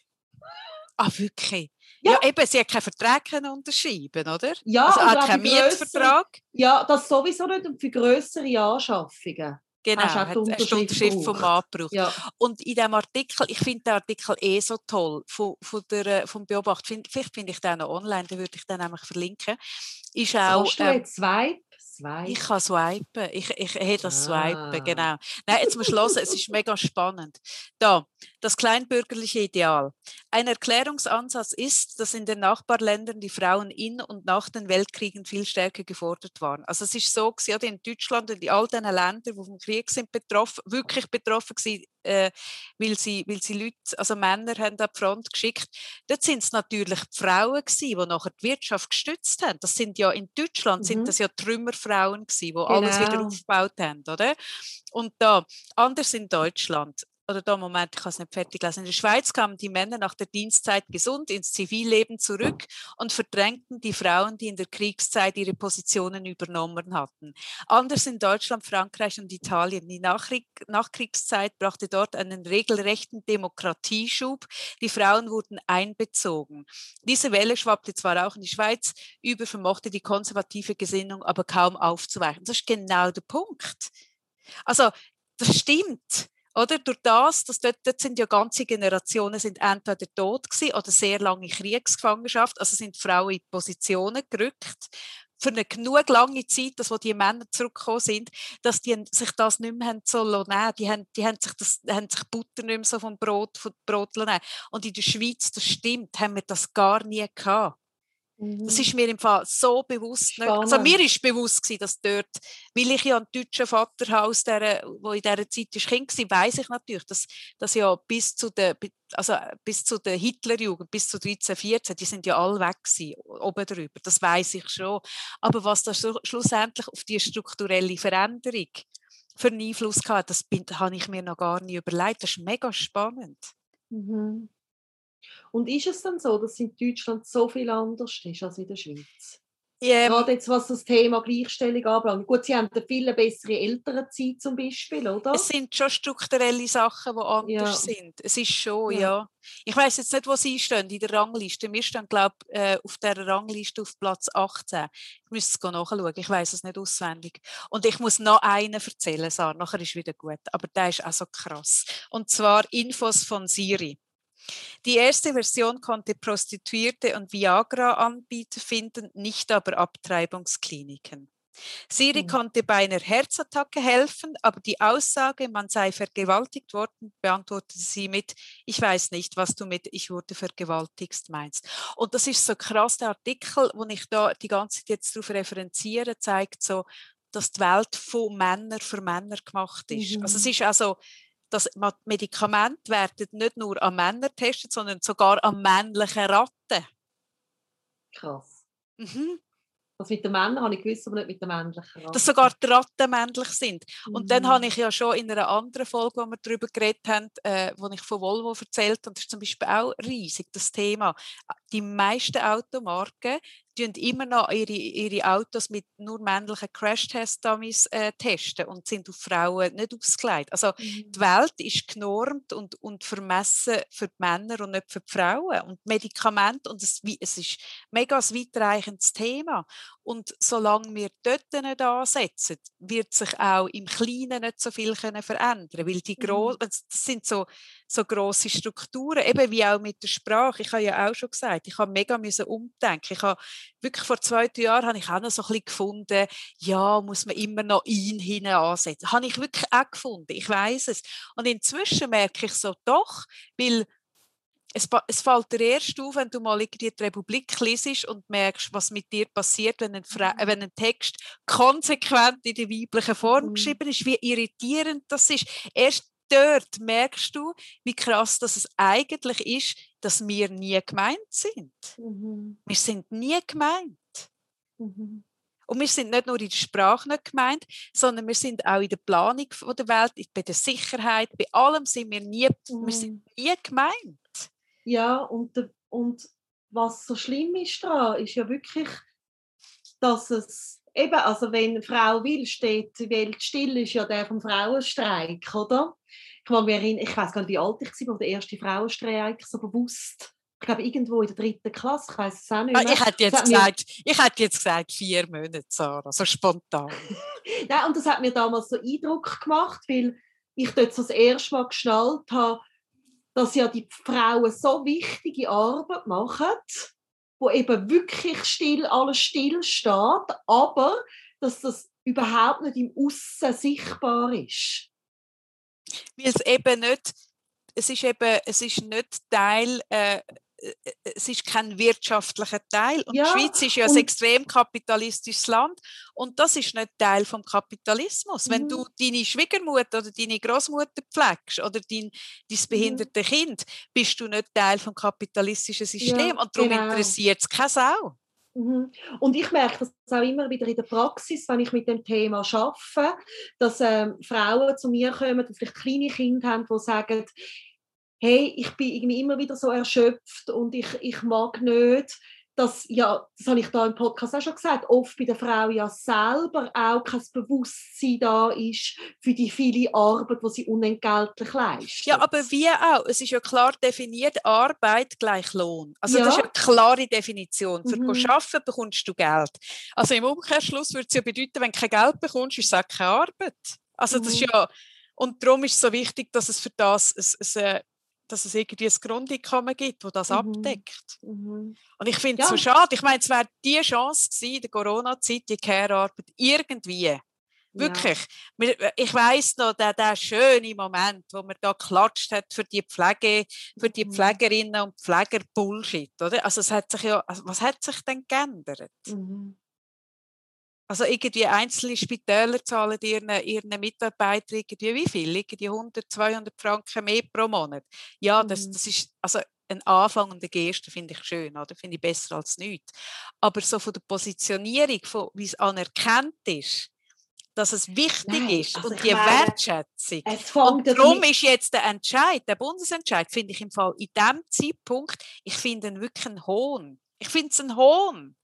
Ah, wirklich? Ja. ja, eben, sie hat keinen Vertrag unterschreiben, oder?
Ja,
also
auch
keinen Mietvertrag.
Ja, das sowieso nicht und für größere Anschaffungen.
Genau, hast, hat, die Unterschrift, Unterschrift vom Mann gebraucht. Ja. Und in diesem Artikel, ich finde den Artikel eh so toll, von, von der, äh, vom Beobacht, find, vielleicht finde ich den noch online, den würde ich dann nämlich verlinken, ist auch...
Hast du jetzt zwei
Swipe. Ich kann swipen. Ich, ich hätte das ah. swipen, genau. Nein, jetzt musst du hören, es ist mega spannend. Da, das kleinbürgerliche Ideal. Ein Erklärungsansatz ist, dass in den Nachbarländern die Frauen in und nach den Weltkriegen viel stärker gefordert waren. Also es ist so, ja, in Deutschland und in all diesen Ländern, die vom Krieg sind betroffen, wirklich betroffen waren, äh, weil, sie, weil sie Leute, also Männer haben an die Front geschickt. Dort sind es natürlich die Frauen gewesen, die nachher die Wirtschaft gestützt haben. Das sind ja in Deutschland mhm. sind das ja Trümmerfrauen gewesen, die genau. alles wieder genau. aufgebaut haben, oder? Und da, anders in Deutschland, oder da Moment, ich kann es nicht fertig lassen. In der Schweiz kamen die Männer nach der Dienstzeit gesund ins Zivilleben zurück und verdrängten die Frauen, die in der Kriegszeit ihre Positionen übernommen hatten. Anders in Deutschland, Frankreich und Italien. Die Nachkrieg Nachkriegszeit brachte dort einen regelrechten Demokratieschub. Die Frauen wurden einbezogen. Diese Welle schwappte zwar auch in die Schweiz über, vermochte die konservative Gesinnung aber kaum aufzuweichen. Das ist genau der Punkt. Also, das stimmt. Oder? Durch das, dass dort, dort sind ja ganze Generationen sind entweder tot gewesen oder sehr lange Kriegsgefangenschaft, also sind Frauen in Positionen gerückt für eine genug lange Zeit, dass wo die Männer zurückgekommen sind, dass die sich das nicht mehr so nehmen. Die haben, die haben sich das, haben sich Butter nicht mehr so vom Brot, vom Brot nehmen. Und in der Schweiz, das stimmt, haben wir das gar nie gehabt. Das mhm. ist mir im Fall so bewusst. Also mir ist bewusst gewesen, dass dort, weil ich ja ein deutscher Vaterhaus, der, wo in dieser Zeit ist Kind war, weiß ich natürlich, dass, dass ja bis zu der, also bis zu der Hitlerjugend, bis zu 13, 14, die sind ja alle weg gewesen, oben drüber. Das weiß ich schon. Aber was da schlussendlich auf die strukturelle Veränderung für einen Einfluss hat, das habe ich mir noch gar nicht überlegt. Das ist mega spannend.
Mhm. Und ist es dann so, dass in Deutschland so viel anders ist als in der Schweiz? Ähm, Gerade jetzt, was das Thema Gleichstellung anbelangt. Gut, Sie haben eine viel bessere Elternzeit zum Beispiel, oder?
Es sind schon strukturelle Sachen, die anders ja. sind. Es ist schon, ja. ja. Ich weiß jetzt nicht, wo Sie stehen in der Rangliste. Wir stehen, glaube ich, äh, auf der Rangliste auf Platz 18. Ich müsste es nachschauen. Ich weiß es nicht auswendig. Und ich muss noch einen erzählen, Sarah. Nachher ist wieder gut. Aber der ist auch so krass. Und zwar Infos von Siri. Die erste Version konnte Prostituierte und Viagra-Anbieter finden, nicht aber Abtreibungskliniken. Siri mhm. konnte bei einer Herzattacke helfen, aber die Aussage, man sei vergewaltigt worden, beantwortete sie mit, ich weiß nicht, was du mit ich wurde vergewaltigt meinst. Und das ist so krass, der Artikel, wo ich da die ganze Zeit jetzt darauf referenziere, zeigt so, dass die Welt von Männern für Männer gemacht ist. Mhm. Also es mhm. ist also das Medikament werden nicht nur an Männern getestet, sondern sogar an männlichen Ratten.
Krass. Mhm. Das mit den Männern habe ich gewusst, aber nicht mit den männlichen Ratten.
Dass sogar die Ratten männlich sind. Und mhm. dann habe ich ja schon in einer anderen Folge, wo wir darüber geredet haben, äh, wo ich von Volvo erzählt habe, das ist zum Beispiel auch riesig, das Thema. Die meisten Automarken tun immer noch ihre, ihre Autos mit nur männlichen Crash-Test-Dummies äh, testen und sind auf Frauen nicht ausgelegt. Also mhm. die Welt ist genormt und, und vermessen für die Männer und nicht für die Frauen. Und Medikamente, und es, es ist mega ein weitreichendes Thema. Und solange wir dort nicht ansetzen, wird sich auch im Kleinen nicht so viel können verändern weil die mhm. das sind so, so grosse Strukturen, eben wie auch mit der Sprache. Ich habe ja auch schon gesagt, ich habe mega müssen umdenken. Ich habe wirklich vor zwei Jahren habe ich auch noch so ein bisschen gefunden, ja, muss man immer noch ihn hin ansetzen. Habe ich wirklich auch gefunden, ich weiß es. Und inzwischen merke ich so, doch, weil es, es fällt dir erst auf, wenn du mal die Republik liest und merkst, was mit dir passiert, wenn ein, Fra mhm. wenn ein Text konsequent in der weiblichen Form mhm. geschrieben ist, wie irritierend das ist. Erst dort merkst du, wie krass dass es eigentlich ist, dass wir nie gemeint sind. Mhm. Wir sind nie gemeint. Mhm. Und wir sind nicht nur in der Sprache nicht gemeint, sondern wir sind auch in der Planung der Welt, bei der Sicherheit, bei allem sind wir nie, mhm. wir sind nie gemeint.
Ja, und, und was so schlimm ist daran, ist ja wirklich, dass es eben, also wenn eine Frau will, steht die Welt still, ist ja der vom Frauenstreik, oder? Ich, ich weiß gar nicht, wie alt ich war, der erste Frauenstreik so bewusst ich glaube, irgendwo in der dritten Klasse, ich weiß es auch nicht
ah, mehr. Ich hätte jetzt, gesagt, ich hätte jetzt gesagt, vier Monate, Sarah, so spontan.
Nein, und das hat mir damals so Eindruck gemacht, weil ich dort so das erste Mal geschnallt habe, dass ja die Frauen so wichtige Arbeit machen, wo eben wirklich still alles still steht, aber dass das überhaupt nicht im Aussen sichtbar ist.
Weil es eben nicht, es ist eben, es ist nicht Teil äh, es ist kein wirtschaftlicher Teil. Und ja, die Schweiz ist ja ein extrem kapitalistisches Land und das ist nicht Teil vom Kapitalismus. Mhm. Wenn du deine Schwiegermutter oder deine Großmutter pflegst oder dein, dein mhm. behinderte mhm. Kind, bist du nicht Teil vom kapitalistischen System ja, und darum genau. interessiert es keine Sau.
Mhm. Und ich merke das auch immer wieder in der Praxis, wenn ich mit dem Thema arbeite, dass ähm, Frauen zu mir kommen, die vielleicht kleine Kinder haben, die sagen, hey, ich bin irgendwie immer wieder so erschöpft und ich, ich mag nicht, dass, ja, das habe ich da im Podcast auch schon gesagt, oft bei der Frau ja selber auch kein Bewusstsein da ist für die viele Arbeit, die sie unentgeltlich leistet.
Ja, aber wie auch? Es ist ja klar definiert, Arbeit gleich Lohn. Also ja. das ist eine klare Definition. Für mhm. arbeiten bekommst du Geld. Also im Umkehrschluss würde es ja bedeuten, wenn du kein Geld bekommst, ist es auch keine Arbeit. Also das ist mhm. ja und darum ist es so wichtig, dass es für das ein, ein, dass es irgendwie ein Grundeinkommen gibt, das das mhm. abdeckt. Mhm. Und ich finde es ja. so schade. Ich meine, es wäre die Chance gewesen, in der Corona-Zeit, die Care-Arbeit irgendwie. Wirklich. Ja. Ich weiß noch, der, der schöne Moment, wo man da geklatscht hat für die Pflege, für die mhm. Pflegerinnen und Pfleger Bullshit, oder? Also es hat sich ja, also was hat sich denn geändert? Mhm. Also irgendwie einzelne Spitäler zahlen ihren, ihren Mitarbeitern irgendwie wie viel? Irgendwie 100, 200 Franken mehr pro Monat. Ja, das, mhm. das ist also ein Anfang und eine Geste finde ich schön, oder? Finde ich besser als nichts. Aber so von der Positionierung, von, wie es anerkannt ist, dass es wichtig Nein, ist also und die meine, Wertschätzung. Und darum ist jetzt der Entscheid, der Bundesentscheid, finde ich im Fall in diesem Zeitpunkt, ich finde ihn wirklich ein Hohn. Ich finde es ein Hohn.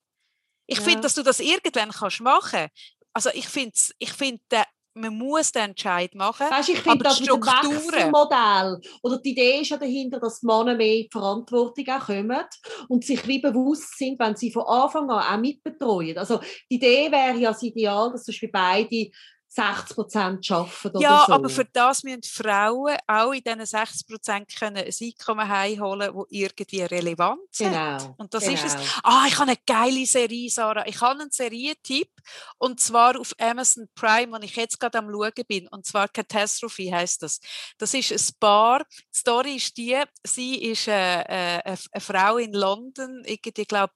Ich
Ja.
finde, dass du das irgendwann kannst machen. Also ich finde, ich find, äh, man muss den Entscheid machen.
Weißt, ich finde das Wechselmodell oder die Idee ist ja dahinter, dass die Männer mehr in die Verantwortung auch kommen und sich wie bewusst sind, wenn sie von Anfang an auch mitbetreuen. Also die Idee wäre ja das Ideal, dass zum Beispiel beide 60 Prozent arbeiten oder
Ja,
so.
aber für das müssen Frauen auch in diesen 60 Prozent können ein Einkommen heimholen, das irgendwie relevant ist.
genau.
Und das
genau.
ist es. Ah, ich habe eine geile Serie, Sarah. Ich habe einen Serientipp und zwar auf Amazon Prime, wo ich jetzt gerade am Schauen bin. Und zwar Catastrophe heißt das. Das ist ein Paar. Die Story ist die, sie ist äh, äh, eine, eine Frau in London, irgendwie, ich glaube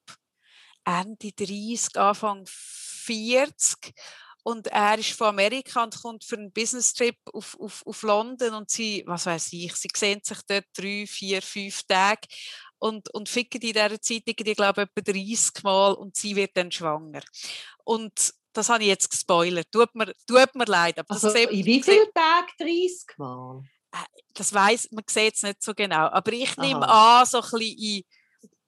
Ende 30, Anfang 40. Und er ist von Amerika und kommt für einen Business-Trip auf, auf, auf London und sie, was weiß ich, sie sehen sich dort drei, vier, fünf Tage und, und ficken in dieser Zeit, irgendwie, ich glaube, etwa 30 Mal und sie wird dann schwanger. Und das habe ich jetzt gespoilert. Tut mir, tut mir leid. Aber das
Also
sieht-
in wie vielen Tagen? 30 Mal?
das weiß man sieht es nicht so genau. Aber ich nehme
Aha.
an, so ein bisschen in,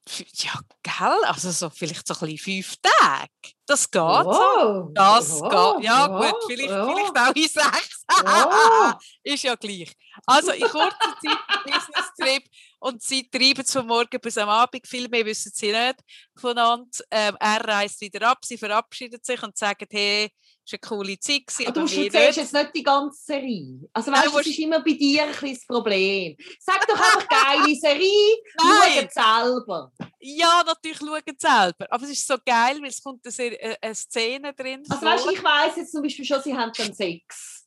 ja, gell? Also so vielleicht so ein bisschen fünf Tage. Das geht. so.
Wow.
Das
ja,
geht. Ja, gut, vielleicht, vielleicht auch in sechs. Ist ja gleich. Also in kurzer Zeit Business-Trip und sie treiben es von morgen bis am Abend. Viel mehr wissen sie nicht voneinander. Ähm, er reist wieder ab, sie verabschiedet sich und sagen, hey, war eine coole Zeit. gewesen,
Aber du erzählst jetzt nicht die ganze Serie. Also weißt,
du
du, das ist immer bei dir ein das Problem. Sag doch einfach geile Serie,
Nein.
schau selber.
Ja, natürlich schauen selber. Aber es ist so geil, weil es kommt eine, äh, eine Szene drin
Also
vor.
weißt, ich weiss jetzt zum Beispiel schon, sie haben dann Sex.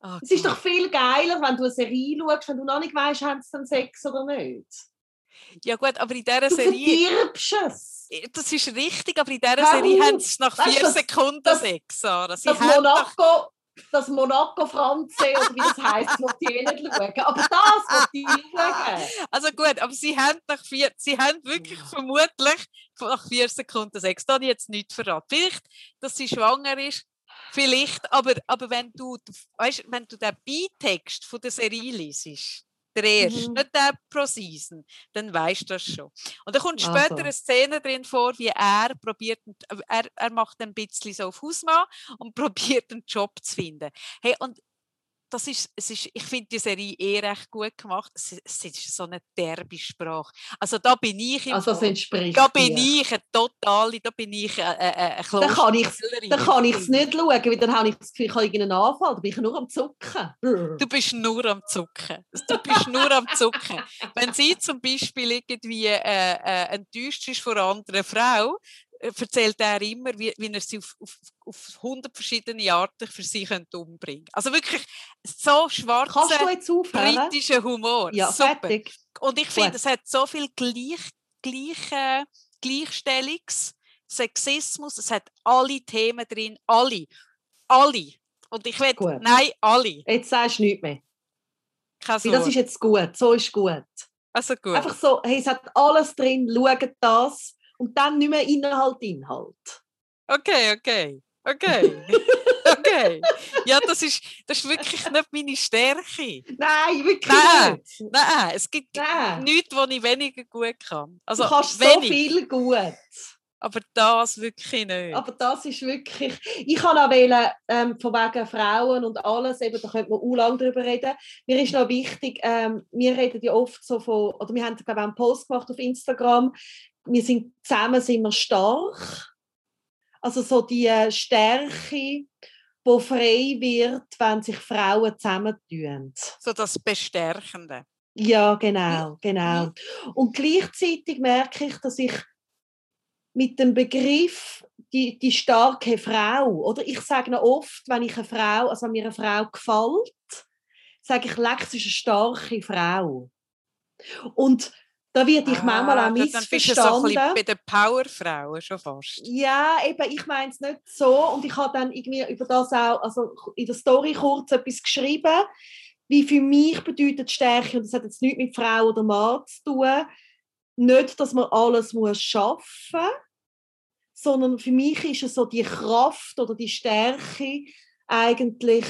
Oh
Es ist doch viel geiler, wenn du eine Serie schaust, wenn du noch nicht weißt, haben sie dann Sex oder nicht.
Ja gut, aber in dieser
Du
Serie...
verdirbst es.
Das ist richtig, aber in dieser
Hör
Serie haben sie nach
Weißt
vier
das-
Sekunden
das-
Sex, Sarah. Sie
Das Monaco, das Monaco Franze oder wie das heisst, wollte ich eh nicht schauen. Aber das wollte ich schauen.
Also gut, aber sie haben nach vier, sie haben wirklich vermutlich nach vier Sekunden Sex. Da habe ich jetzt nicht verraten. Vielleicht, dass sie schwanger ist, vielleicht, aber, aber wenn du, weißt, wenn du den Beitext von der Serie liest, der erste,
Mhm.
nicht der pro Season, dann weißt du das schon. Und dann kommt
Also.
später eine Szene drin vor, wie er probiert, er, er macht ein bisschen so auf Hausmann und probiert einen Job zu finden. Hey, und das ist, es ist, ich finde die Serie eh recht gut gemacht. Es, ist- es ist so eine derbe Sprache. Also da bin ich im
Also das entspricht
da bin
dir.
ich eine totale, da bin ich eine, eine,
Dann kann ich es nicht schauen, weil dann habe ich das Gefühl, ich habe irgendeinen Anfall. Da bin ich nur am Zucken.
Du bist nur am Zucken. Du bist nur am Zucken. Wenn sie zum Beispiel irgendwie äh, äh, enttäuscht ist von einer anderen Frau, erzählt er immer, wie, wie er sie auf, auf, auf 100 verschiedene Arten für sie könnte umbringen Also wirklich so schwarzer britischer Humor.
Ja,
Super.
fertig.
Und ich finde, es hat so viel Gleich, Gleich, äh, Gleichstellungs, Sexismus, es hat alle Themen drin, alle. Alle. Und ich will,
Gut.
nein, alle.
Jetzt sagst du nichts mehr. Weil das ist jetzt gut. So ist gut.
also gut.
Einfach so, hey, es hat alles drin, schaut das. Und dann nicht mehr Inhalt, Inhalt.
Okay, okay. Okay. okay. Ja, das ist, das ist wirklich nicht meine Stärke.
Nein, wirklich
Nein.
nicht.
Nein, es gibt
Nein.
nichts, was ich weniger gut kann. Also
du kannst so
wenig,
viel gut.
Aber das wirklich nicht.
Aber das ist wirklich. Ich kann auch wählen, ähm, von wegen Frauen und alles, eben, da könnte man auch lange darüber reden. Mir ist noch wichtig, ähm, wir reden ja oft so von, oder wir haben glaube ich, auch einen Post gemacht auf Instagram, wir sind zusammen sind wir stark. Also so die äh, Stärke, die frei wird, wenn sich Frauen zusammentun.
so das Bestärkende.
Ja, genau, genau. Und gleichzeitig merke ich, dass ich mit dem Begriff die, die starke Frau, oder ich sage noch oft, wenn ich eine Frau, also wenn mir eine Frau gefällt, sage ich, Lex ist eine starke Frau. Und da werde ich manchmal auch
Ah, Dann bist du so ein
missverstanden.
bisschen bei den Powerfrauen schon fast.
Ja, eben, ich meine es nicht so. Und ich habe dann irgendwie über das auch, also in der Story kurz etwas geschrieben, wie für mich bedeutet Stärke, und das hat jetzt nichts mit Frau oder Mann zu tun, nicht, dass man alles muss schaffen muss, sondern für mich ist es so die Kraft oder die Stärke eigentlich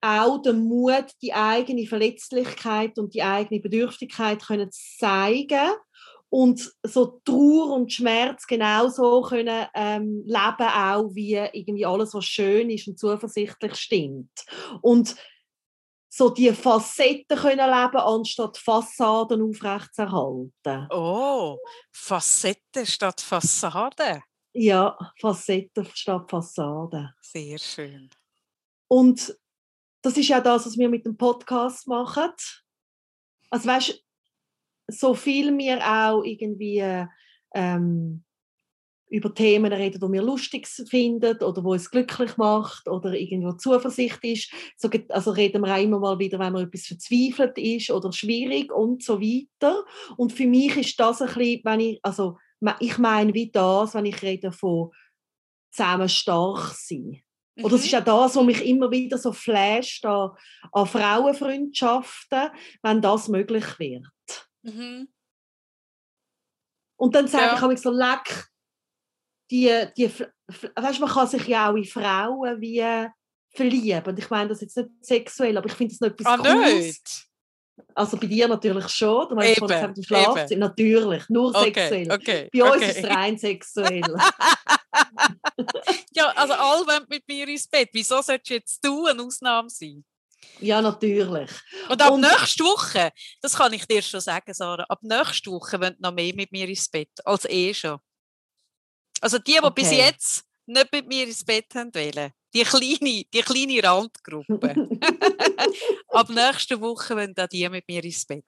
auch der Mut, die eigene Verletzlichkeit und die eigene Bedürftigkeit können zeigen und so Trauer und Schmerz genauso können ähm, leben auch wie irgendwie alles was schön ist und zuversichtlich stimmt. Und so die Facetten können leben anstatt Fassaden aufrechtzuerhalten.
Oh, Facetten statt Fassade.
Ja, Facetten statt Fassade.
Sehr schön.
Und das ist ja das, was wir mit dem Podcast machen. Also weißt, so viel wir auch irgendwie ähm, über Themen reden, die wir lustig finden oder wo es glücklich macht oder irgendwo Zuversicht ist. So, also reden wir auch immer mal wieder, wenn man etwas verzweifelt ist oder schwierig und so weiter. Und für mich ist das ein bisschen, wenn ich, also ich meine wie das, wenn ich rede von zusammen stark sein. Mhm. Oder es ist mhm. auch das, was mich immer wieder so flasht an, an Frauenfreundschaften, wenn das möglich wird. Mhm. Und dann sage ja. ich mich so, leck, die, die, weißt, man kann sich ja auch in Frauen wie verlieben. Und ich meine das jetzt nicht sexuell, aber ich finde das nicht etwas
ah, Cooles. Nicht.
Also bei dir natürlich schon. Du meinst gesagt, im Schlafzimmer. Natürlich, nur okay, sexuell. Okay, bei uns okay. ist es rein sexuell.
ja, also alle wollen mit mir ins Bett. Wieso solltest jetzt du eine Ausnahme sein?
Ja, natürlich.
Und ab und, nächste Woche, das kann ich dir schon sagen, Sarah, ab nächste Woche wollen noch mehr mit mir ins Bett, als eh schon. Also die, die okay. bis jetzt nicht mit mir ins Bett haben wollen, die kleine, die kleine Randgruppe. Ab nächste Woche wollen dann die mit mir ins Bett.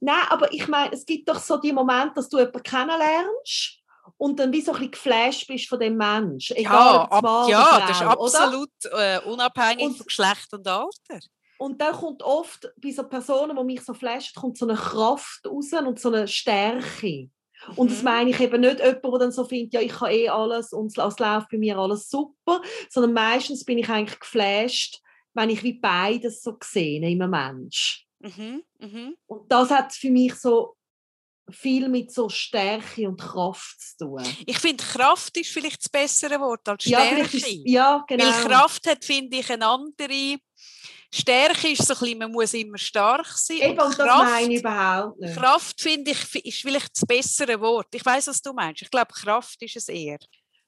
Nein, aber ich meine, es gibt doch so die Momente, dass du jemanden kennenlernst und dann wie so ein bisschen geflasht bist von dem Menschen. Egal,
ja, ab, ja Frau, das ist absolut äh, unabhängig und, von Geschlecht und Alter.
Und dann kommt oft bei so Personen, die mich so flashen, kommt so eine Kraft raus und so eine Stärke. Und das mhm. meine ich eben nicht jemand, der dann so findet, ja, ich kann eh alles und es läuft bei mir alles super, sondern meistens bin ich eigentlich geflasht, wenn ich wie beides so sehe in einem Mensch. Mhm. Mhm. Und das hat für mich so viel mit so Stärke und Kraft zu tun.
Ich finde, Kraft ist vielleicht das bessere Wort als Stärke. Ja, ist,
ja genau.
Weil Kraft hat, finde ich, eine andere Stärke ist so ein bisschen, man muss immer stark sein.
Eben, und, das Kraft, meine ich überhaupt nicht.
Kraft, finde ich, ist vielleicht das bessere Wort. Ich weiß, was du meinst. Ich glaube, Kraft ist es eher.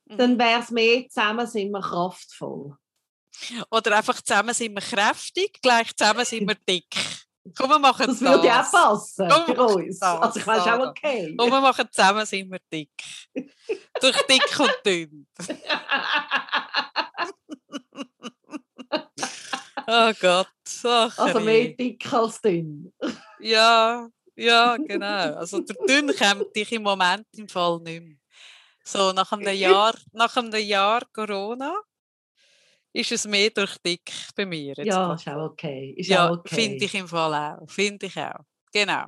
Mhm. Dann wäre es mehr, zusammen sind wir kraftvoll.
Oder einfach zusammen sind wir kräftig, gleich zusammen sind wir dick. Komm, wir machen
das. Das würde ja auch passen Komm, für uns. Das, also ich weiß auch okay.
Komm, wir machen zusammen sind wir dick. Durch dick und dünn. Oh Gott. Ach,
also mehr dick als dünn.
ja, ja, genau. Also der dünn kommt dich im Moment im Fall nicht mehr. So, nach einem Jahr, nach einem Jahr Corona ist es mehr durch dick bei mir.
Jetzt ja, ist auch okay. Ist
ja,
okay.
finde ich im Fall auch. Finde ich auch. Genau.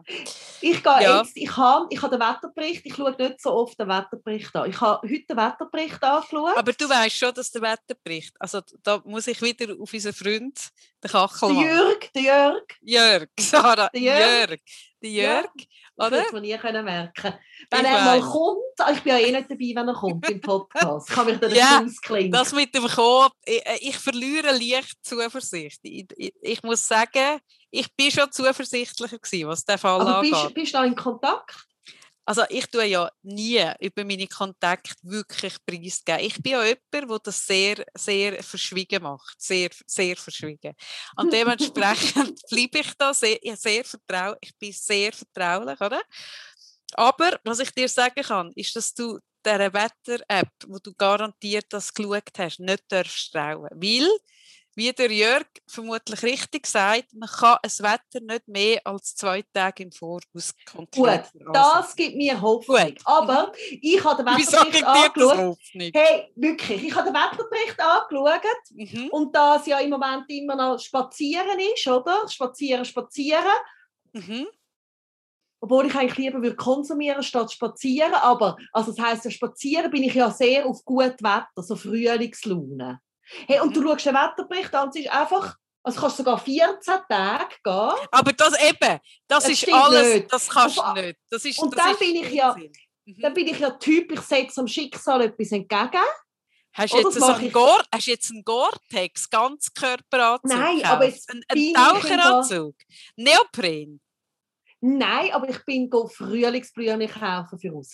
Ich, gehe ja. jetzt, ich habe ich hab den Wetterbericht, ich schaue nicht so oft den Wetterbericht an. Ich habe heute den Wetterbericht angeschaut.
Aber du weißt schon, dass der Wetterbericht, also da muss ich wieder auf unseren Freund, den Kachelmann.
Der Jörg, der Jörg.
Jörg, Sarah, der Jörg. Jörg. Der Jörg, ja, oder?
Das nie können merken Wenn ich er mal kommt, ah, ich bin ja eh nicht dabei, wenn er kommt im Podcast, kann mich dann ja, ausklingen.
das mit dem Kommen, ich, ich verliere leicht Zuversicht. Ich, ich, ich muss sagen, ich bin schon zuversichtlicher gewesen, was der Fall
Aber angeht. Bist, bist du noch in Kontakt?
Also ich tue ja nie über meine Kontakte wirklich preisgeben. Ich bin ja jemand, der das sehr, sehr verschwiegen macht. Sehr, sehr verschwiegen. Und dementsprechend bleibe ich da sehr, sehr vertrau ich bin sehr vertraulich, oder? Aber was ich dir sagen kann, ist, dass du dieser Wetter-App, wo du garantiert das geschaut hast, nicht darfst trauen. Weil wie der Jörg vermutlich richtig sagt, man kann ein Wetter nicht mehr als zwei Tage im Voraus
kontrollieren. Gut, das gibt mir Hoffnung. Gut. Aber ich habe den Wetterbericht angeschaut. Hey, wirklich, ich habe den Wetterbericht angeschaut mhm. und da es ja im Moment immer noch spazieren ist, oder? Spazieren, spazieren. Mhm. Obwohl ich eigentlich lieber würde konsumieren statt spazieren. Aber also das heisst, spazieren bin ich ja sehr auf gut Wetter, so Frühlingslaune. Hey, und du mhm. schaust den Wetterbericht an, es ist einfach, also kannst sogar 14 Tage gehen.
Aber das eben, das, das ist alles, nicht. das kannst du nicht. Das ist,
und
das
dann, bin ich ja, mhm. dann bin ich ja typisch, setze am Schicksal etwas entgegen.
Hast du jetzt, so einen Gore, hast jetzt einen Gore-Tex, ganz Körperanzug
Nein, aber jetzt
Ein, ein Taucheranzug? Neopren?
Nein, aber ich bin Frühlingsblümchen kaufen für raus.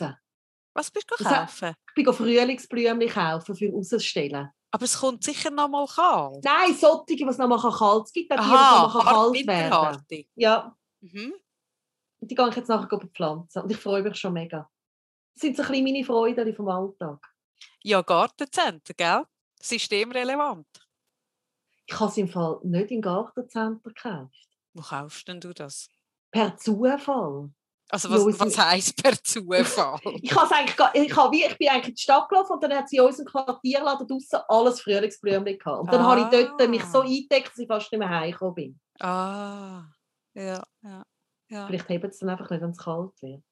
Was bist du kaufen?
Ich bin Frühlingsblümchen kaufen für rausstellen.
Aber es kommt sicher noch mal kalt.
Nein, solche, was noch mal kalt gibt auch die, die noch mal kalt werden. Ja,
Mhm.
und die gehe ich jetzt nachher go bepflanzen. Und ich freue mich schon mega. Das sind so ein bisschen meine Freuden vom Alltag.
Ja, Gartencenter, gell? Systemrelevant.
Ich habe es im Fall nicht im Gartencenter gekauft.
Wo kaufst denn du das?
Per Zufall.
Also was,
es-
was heisst per Zufall?
Ich, eigentlich, ich, hab wie, ich bin eigentlich in die Stadt gelaufen und dann hat sie in unserem Quartierladen draussen alles Frühlingsblümchen gehabt. Und dann habe ich dort mich so
Ah.
eingedeckt, dass ich fast nicht mehr heimgekommen bin.
ah, ja, ja. ja.
Vielleicht haben sie es dann einfach nicht, wenn es kalt wird.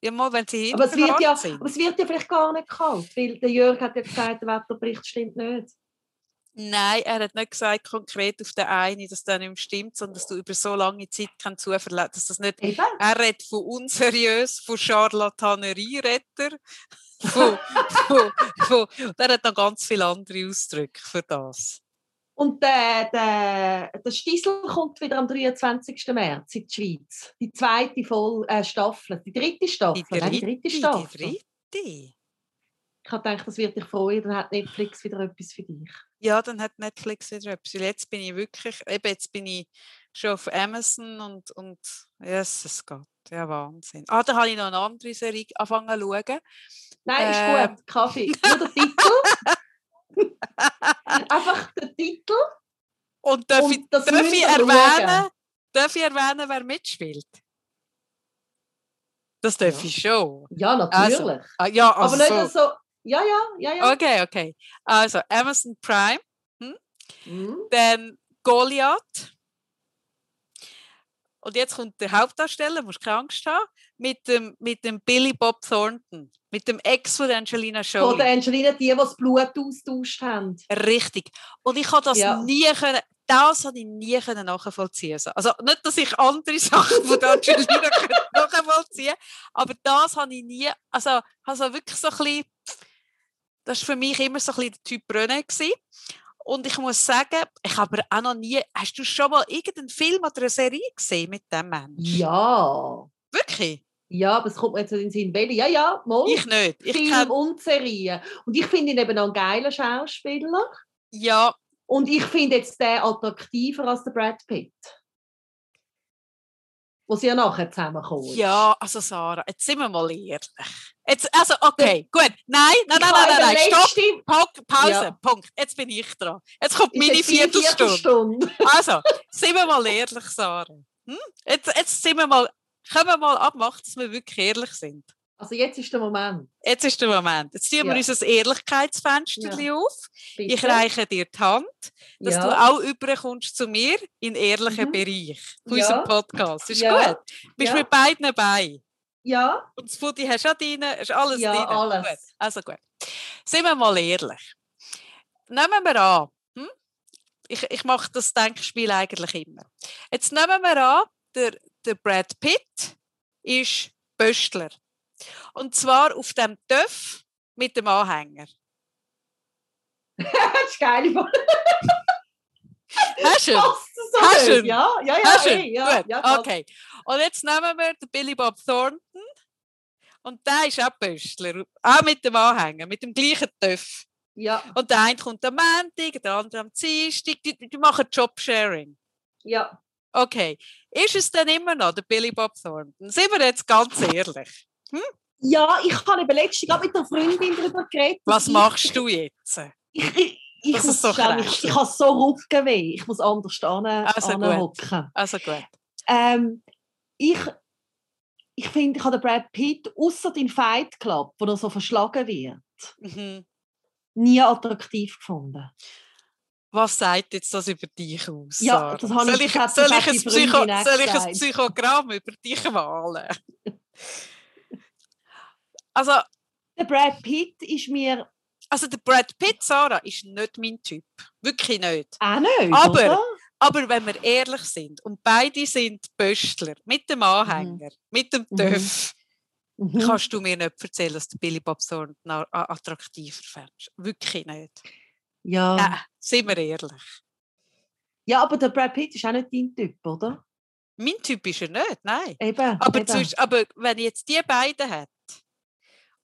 Ja, mal, wenn sie
Aber es, wird ja, aber es wird ja vielleicht gar nicht kalt, weil der Jörg hat ja gesagt, der Wetterbericht stimmt nicht.
Nein, er hat nicht gesagt konkret auf den einen, dass das nicht stimmt, sondern dass du über so lange Zeit kein Zuverlässig, dass das nicht
Eben.
Er redet von unseriös, von Charlatanerie, redet er. Von, von, von, er hat noch ganz viele andere Ausdrücke für das.
Und der, der, der Stiesel kommt wieder am 23. März in die Schweiz. Die zweite Voll, äh, Staffel, die dritte Staffel.
Die dritte,
die dritte
die
Staffel.
dritte.
Ich habe gedacht, das wird dich freuen, dann hat Netflix wieder etwas für dich.
Ja, dann hat Netflix wieder etwas. Jetzt bin ich wirklich, eben jetzt bin ich schon auf Amazon und, und yes, es geht. Ja, Wahnsinn. Ah, da habe ich noch eine andere Serie angefangen zu schauen.
Nein, ist
Ähm.
gut, Kaffee. Nur der Titel. Einfach der Titel.
Und darf,
Und
ich, darf, ich erwähnen,
schauen.
darf ich erwähnen, wer mitspielt? Das darf
Ja.
ich schon.
Ja, natürlich.
Ah, ja, also
Aber nicht
so.
Ja, ja, ja, ja.
Okay, okay. Also Amazon Prime,
Mhm.
dann Goliath. Und jetzt kommt der Hauptdarsteller, musst keine Angst haben, mit dem, mit dem Billy Bob Thornton, mit dem Ex von der Angelina
Von
Jolie.
der Angelina, die, die das Blut austauscht haben.
Richtig. Und ich habe das
Ja.
nie können, das habe ich nie können nachvollziehen. So. Also nicht, dass ich andere Sachen von Angelina nachvollziehen, aber das habe ich nie, also, also wirklich so ein bisschen, das war für mich immer so ein bisschen der Typ René gewesen. Und ich muss sagen, ich habe auch noch nie, hast du schon mal irgendeinen Film oder eine Serie gesehen mit dem Mensch?
Ja.
Wirklich?
Ja, aber es kommt mir jetzt in den Sinn. Welche? Ja, ja, mal.
Ich nicht. Ich
Film
kenn,
und Serie. Und ich finde ihn eben noch einen geilen Schauspieler.
ja,
Und ich finde jetzt den attraktiver als der Brad Pitt. Wo sie ja nachher zusammenkommen.
ja, also Sarah, jetzt sind wir mal ehrlich. Jetzt, also, okay, gut. Nein, nein, nein, nein, nein, stopp. Pause,
Ja.
Punkt. Jetzt bin ich dran. Jetzt kommt meine Viertelstunde. Also, sind wir mal ehrlich, Sarah. Hm? Jetzt, jetzt sind wir mal, können wir mal abmachen, dass wir wirklich ehrlich sind.
Also jetzt ist der Moment.
Jetzt ist der Moment. Jetzt ziehen wir
Ja.
unser Ehrlichkeitsfenster auf.
Bitte.
Ich reiche dir die Hand, dass
ja.
du auch überkommst zu mir in ehrlichen
Mhm.
Bereich von
Ja.
unserem Podcast. Ist
Ja.
gut? Bist
Ja.
mit beiden bei?
Ja,
Und das Fudi hast du auch drin, ist alles
ja,
drin.
alles.
Gut. Also gut. Sind wir mal ehrlich. Nehmen wir an, hm? ich, ich mache das Denkspiel eigentlich immer. Jetzt nehmen wir an, der, der Brad Pitt ist Pöstler. Und zwar auf dem Töff mit dem Anhänger.
das ist geil.
Hast du ihn? Hast du ihn?
Ja, ja, ja.
Hast
ey, ja, ja,
okay. Und jetzt nehmen wir den Billy Bob Thornton. Und der ist auch Pöstler. Auch mit dem Anhänger, mit dem gleichen Töff.
ja,
Und der eine kommt am Montag, der andere am Dienstag. Die, die machen Jobsharing.
ja.
Okay. Ist es denn immer noch der Billy Bob Thornton? Sind wir jetzt ganz ehrlich.
Ja, ich habe letztens gerade mit einer Freundin darüber geredet.
Was machst du jetzt?
Ich, ich, ich,
Das
muss
ist so
ich, ich habe so Rückenweh. Ich muss anders an,
Also gut. Also gut.
Ähm, ich ich finde, ich habe den Brad Pitt, außer in Fight Club, wo er so verschlagen wird,
Mhm.
nie attraktiv gefunden.
Was sagt jetzt das über dich aus?
Ja, das habe
soll ich,
hat-
soll ich, ein, Psycho, soll ich ein
gesagt.
Psychogramm über dich malen? Also,
Der Brad Pitt ist mir
also der Brad Pitt, Sarah, ist nicht mein Typ. Wirklich nicht.
auch nicht,
Aber-
oder?
Aber wenn wir ehrlich sind, und beide sind Pöstler, mit dem Anhänger, mit dem
Mhm.
Töff,
Mhm.
kannst du mir nicht erzählen, dass der Billy Bob Thornton attraktiver fändest. Wirklich nicht.
Ja.
Nein, sind wir ehrlich.
ja, aber der Brad Pitt ist auch nicht dein Typ, oder?
Mein Typ ist er nicht, nein.
Eben,
Aber,
eben.
Zwischen, aber wenn ich jetzt die beiden hätte,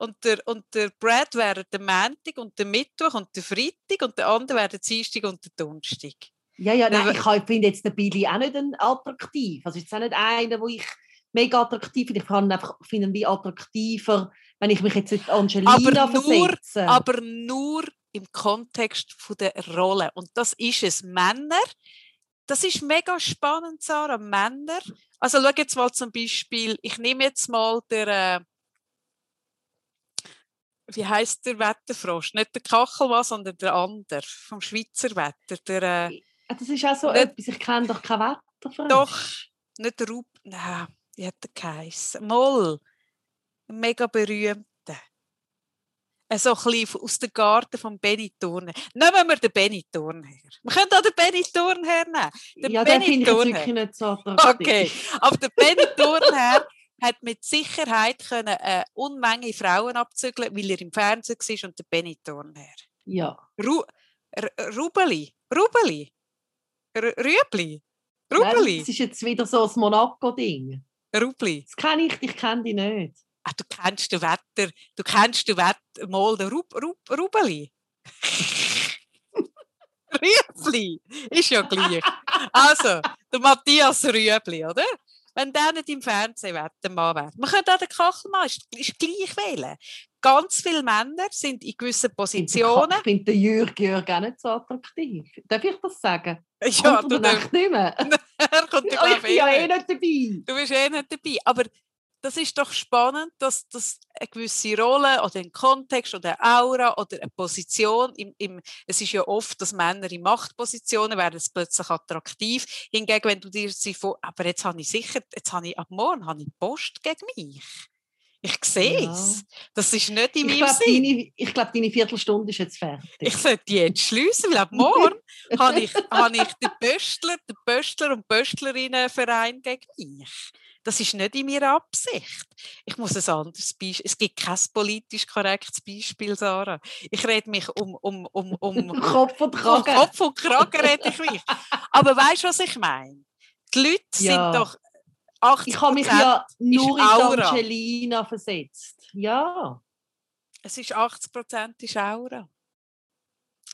und der, und der Brad wäre der Montag und der Mittwoch und der Freitag und der andere wäre der Dienstag und der Donnerstag.
Ja, ja, nein, ich finde jetzt den Billy auch nicht attraktiv. Also ist auch nicht einer, wo ich mega attraktiv finde. Ich kann ihn einfach finde ihn wie attraktiver, wenn ich mich jetzt die Angelina
Aber nur-
versetze.
Aber nur im Kontext von der Rolle. Und das ist es. Männer, das ist mega spannend, Sarah. Männer. Also schau jetzt mal zum Beispiel, ich nehme jetzt mal der, äh, wie heißt der Wetterfrosch? Nicht der Kachelmann, sondern der andere vom Schweizer Wetter. Der, äh,
Ah, das ist auch so
Nicht-
etwas, ich kenne doch kein Wetterfrosch.
Doch. nicht der Rub, nein, wie hat der geheißen? Moll. Ein mega berühmter. Äh, So ein bisschen aus dem Garten von Benny Thurnherr. Nehmen wir den Benny Thurnherr. Wir können auch den Benny Thurnherr nehmen. der
ja, den
Benny
finde ich wirklich nicht so attraktiv.
Okay, aber der Benny Thurnherr hat mit Sicherheit können eine Unmenge Frauen abzügeln, weil er im Fernsehen war und der Benny Thurnherr.
Ja.
Ru Rubeli, Rubeli, R Rüebli,
Nein,
Rubeli,
das ist jetzt wieder so ein Monaco-Ding.
Rubli.
Das kenne ich, ich kenne die nicht.
Ah, du kennst den Wetter, du kennst den Wetter, mal den Rub, Rub, Rubeli. Rüebli, ist ja gleich. Also, der Matthias Rüebli, oder? Wenn der nicht im Fernsehen Wettermann wäre. Man könnte auch den Kachelmann, ist, ist gleich wählen. Ganz viele Männer sind in gewissen
Ich
Positionen.
finde den Jürg Jürg auch nicht so attraktiv. Darf ich das sagen?
Ja,
Kommt
du,
nicht mehr?
er kommt ja,
Ja, ich bin ja
eh nicht
dabei.
Du bist eh nicht dabei. Aber das ist doch spannend, dass das eine gewisse Rolle oder ein Kontext oder eine Aura oder eine Position, im, im, es ist ja oft, dass Männer in Machtpositionen werden es plötzlich attraktiv. Hingegen, wenn du dir sie vor, aber jetzt habe ich sicher, jetzt habe ich ab morgen habe ich Post gegen mich. Ich sehe
Ja.
es. Das ist nicht in
Ich
meinem
glaube,
Sinn.
deine, ich glaub, deine Viertelstunde ist jetzt fertig.
Ich sollte die jetzt schliessen, weil ab morgen habe ich, habe ich den Pöstler, den Pöstler und Pöstlerinnenverein gegen mich. Das ist nicht in meiner Absicht. Ich muss ein anderes Beispiel. Es gibt kein politisch korrektes Beispiel, Sarah. Ich rede mich um, um, um, um,
Kopf und Kragen.
Kopf und Kragen rede ich mich. Aber weißt du, was ich meine? Die Leute
Ja.
sind doch 80
Ich habe mich ja nur in die
Aura.
Angelina versetzt. Ja.
Es ist 80 Prozent ist Aura.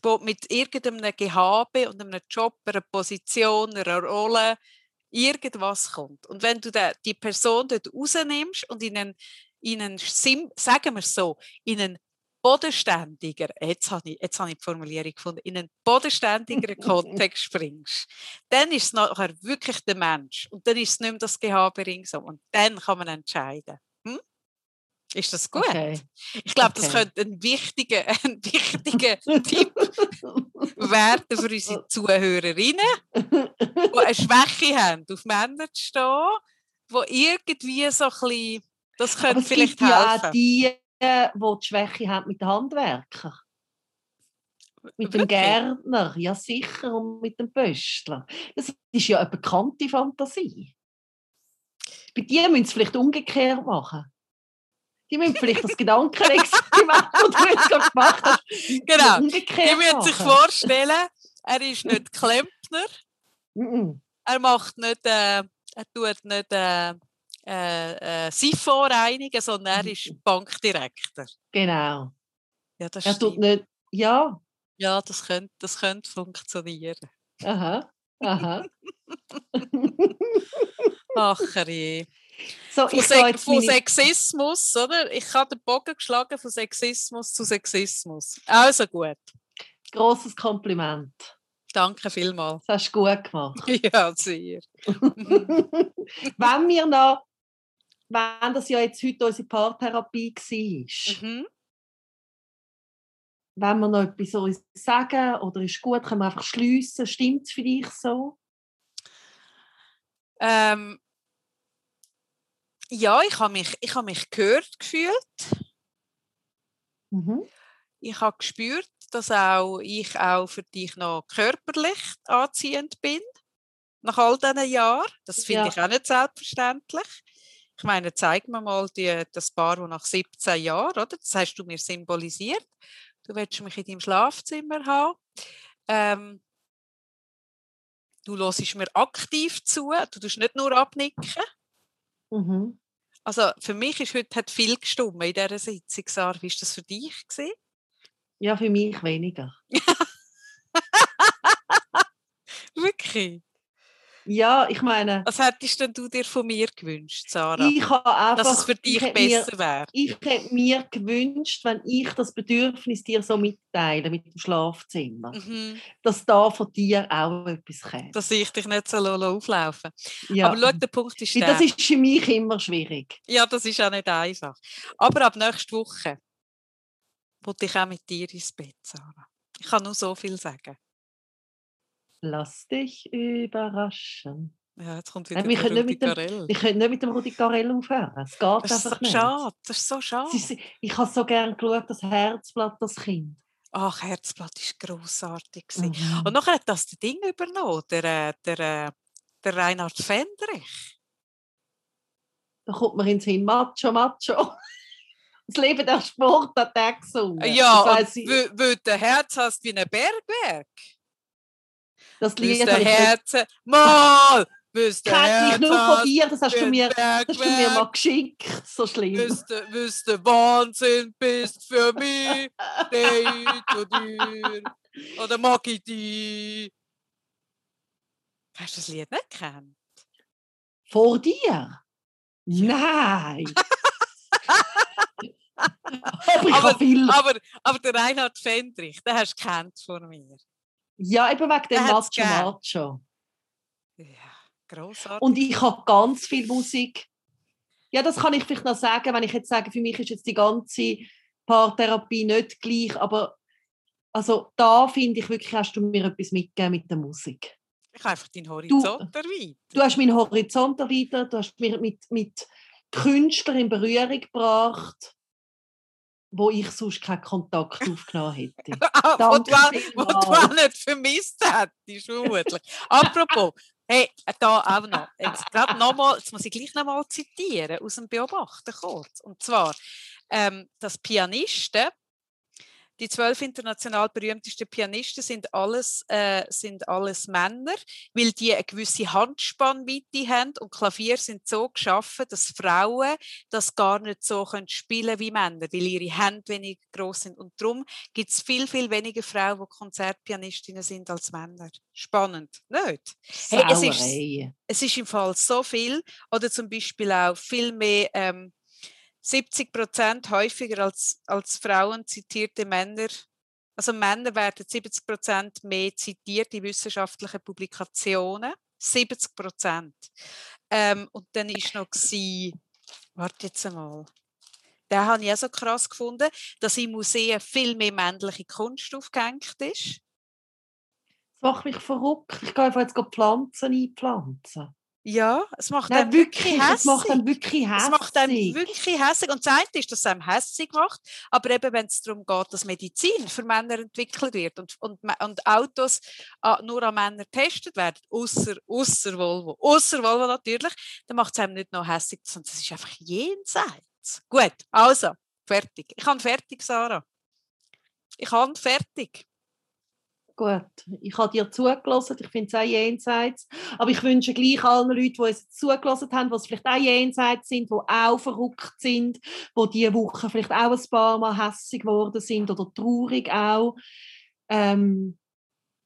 Wo mit irgendeinem Gehabe und einem Job, einer Position, einer Rolle irgendwas kommt. Und wenn du die Person dort rausnimmst und in einen, in einen Sim, sagen wir es so, in einen bodenständiger, jetzt habe ich, jetzt habe ich die Formulierung gefunden, in einen bodenständigeren Kontext bringst, dann ist es nachher wirklich der Mensch und dann ist es nicht mehr das Gehabe ringsum und dann kann man entscheiden. Hm? Ist das gut?
Okay.
Ich glaube, das
Okay.
könnte ein wichtiger, ein wichtiger Tipp werden für unsere Zuhörerinnen, die eine Schwäche haben, auf Männer zu stehen, die irgendwie so ein bisschen, das könnte
es
vielleicht
gibt ja auch
helfen.
die, die die Schwäche haben mit den Handwerkern. Mit dem? Gärtner, ja sicher, und mit dem Pöstler. Das ist ja eine bekannte Fantasie. Bei dir müssen sie vielleicht umgekehrt machen. Die müssen vielleicht das Gedankenexperiment, das du jetzt gerade gemacht hast,
Genau.
umgekehrt
Die müssen sich vorstellen, er ist nicht Klempner, er macht nicht, äh, er tut nicht äh, äh, äh, Siphon reinigen, sondern er ist Bankdirektor.
Genau.
Ja, das
Er tut nicht. Ja.
Ja, das könnte, das könnte funktionieren.
Aha. Aha.
Ach je.
So,
Von,
ich
Se von Sexismus, oder? Ich habe den Bogen geschlagen von Sexismus zu Sexismus. Also gut.
grosses Kompliment.
Danke vielmals.
Das hast du gut gemacht.
Ja, sehr.
Wenn wir noch, wenn das ja jetzt heute unsere Paartherapie war,
Mhm.
wenn wir noch etwas uns sagen oder ist gut, können wir einfach schliessen. Stimmt es für dich so?
Ähm, ja, ich habe mich, ich habe mich gehört gefühlt.
Mhm.
Ich habe gespürt, dass auch ich auch für dich noch körperlich anziehend bin. Nach all diesen Jahren. Das finde
Ja.
ich auch nicht selbstverständlich. Ich meine, zeig mir mal die, das Paar, das nach 17 Jahren, oder? Das hast du mir symbolisiert. Du willst mich in deinem Schlafzimmer haben. Ähm, du hörst mir aktiv zu, du tust nicht nur abnicken.
Mhm.
Also für mich ist heute hat viel gestimmt in dieser Sitzung, Sarah. Wie war das für dich? Gewesen?
Ja, für mich weniger.
Wirklich?
Ja, ich meine,
Was hättest denn du dir von mir gewünscht, Sarah?
ich habe einfach...
dass es für dich besser wäre?
Ich hätte mir gewünscht, wenn ich das Bedürfnis dir so mitteile mit dem Schlafzimmer,
Mhm,
dass da von dir auch etwas kommt.
dass ich dich nicht so auflaufen
ja.
Aber schau, der Punkt ist der.
das ist für mich immer schwierig.
Ja, das ist auch nicht einfach. Aber ab nächster Woche wollte ich auch mit dir ins Bett, Sarah. Ich kann nur so viel sagen.
Lass dich überraschen.
Ja, jetzt kommt
Ja,
wieder
wir
der
können nicht
Rudi
mit dem-
Garell.
Ich könnte nicht mit dem Rudi Carell aufhören. Es geht
Das
einfach
so
nicht.
schade. Das ist so schade.
Ist, ich habe so gerne geschaut, das Herzblatt, das Kind.
Ach, Herzblatt war grossartig.
Mhm.
Und nachher hat das der Ding übernommen, der, äh, der, äh, der Reinhard Fendrich.
Da kommt man ins Hin, Macho, Macho. Das Leben der Sport hat er gesungen.
Ja,
das, ich,
weil du ein Herz hast wie ein Bergwerk.
Das Lied habe ich nicht
Herz... Mal!
Nur von
hast
dir, das hast du mir, hast du mir mal geschickt. So schlimm.
Weil du Wahnsinn bist für mich. Date oder. Oder mag ich dich? Hast du das Lied nicht gekannt?
Vor dir? Nein. aber ich
Aber-
viel.
Aber, aber der Reinhard Fendrich, den hast du gekannt von mir.
Ja, eben wegen dem Macho. Macho.
Ja, grossartig.
Und ich habe ganz viel Musik. Ja, das kann ich vielleicht noch sagen, wenn ich jetzt sage, für mich ist jetzt die ganze Paartherapie nicht gleich, aber also da finde ich wirklich, hast du mir etwas mitgegeben mit der Musik.
Ich habe einfach deinen Horizont erweitert.
Du hast meinen Horizont erweitert, du hast mich mit, mit Künstlern in Berührung gebracht, wo ich sonst keinen Kontakt aufgenommen hätte.
Ah, wo du, wo du auch nicht vermisst hättest, vermutlich. Apropos, hey, da auch noch, jetzt gerade noch mal, jetzt muss ich gleich noch mal zitieren aus dem Beobachter kurz. Und zwar, ähm, dass Pianisten, die zwölf international berühmtesten Pianisten sind alles, äh, sind alles Männer, weil die eine gewisse Handspannweite haben und Klavier sind so geschaffen, dass Frauen das gar nicht so können spielen wie Männer, weil ihre Hände weniger groß sind. Und darum gibt es viel, viel weniger Frauen, die Konzertpianistinnen sind als Männer. Spannend, nicht? Hey, es ist-. Es ist im Fall so viel, oder zum Beispiel auch viel mehr, ähm, 70 Prozent häufiger als, als Frauen zitierte Männer. Also Männer werden 70 Prozent mehr zitiert in wissenschaftlichen Publikationen. 70 Prozent. Ähm, und dann ist noch gsi, warte jetzt einmal. Den habe ich auch so krass gefunden, dass in Museen viel mehr männliche Kunst aufgehängt ist.
Das macht mich verrückt. Ich gehe einfach jetzt Pflanzen einpflanzen.
Ja, es macht
Nein,
einem wirklich
wirklich, es macht dann wirklich hässig.
Es macht einem wirklich hässig. Und das eine ist, dass es einem hässig macht, aber eben, wenn es darum geht, dass Medizin für Männer entwickelt wird und, und, und Autos ah, nur an Männer getestet werden, außer außer Volvo, außer Volvo natürlich, dann macht es einem nicht noch hässig, sondern es ist einfach jenseits. Gut, also, fertig. Ich habe fertig, Sarah. Ich habe fertig.
Gut, ich habe dir zugelassen, ich finde es auch jenseits. Aber ich wünsche gleich allen Leuten, die es zugelassen haben, die vielleicht auch jenseits sind, die auch verrückt sind, die diese Woche vielleicht auch ein paar Mal hässig geworden sind oder traurig auch, ähm,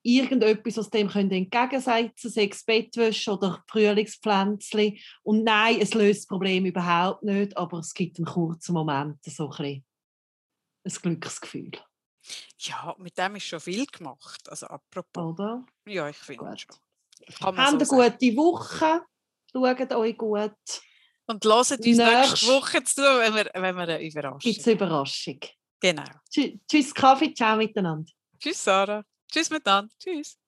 irgendetwas aus dem können entgegensetzen, sei es Bettwäsche oder Frühlingspflänzchen. Und nein, es löst das Problem überhaupt nicht, aber es gibt einen kurzen Moment so ein, ein Glücksgefühl,
Ja, mit dem ist schon viel gemacht. Also apropos.
oder?
Ja, ich finde
Gut.
schon. So
eine gute Woche. Schaut euch gut.
Und hört uns
Nächst-
nächste Woche zu, wenn wir, wenn wir eine Überraschung
Gibt es eine Überraschung.
Genau.
Tschü- Tschüss, Kaffee, ciao miteinander.
Tschüss, Sarah. Tschüss miteinander. Tschüss.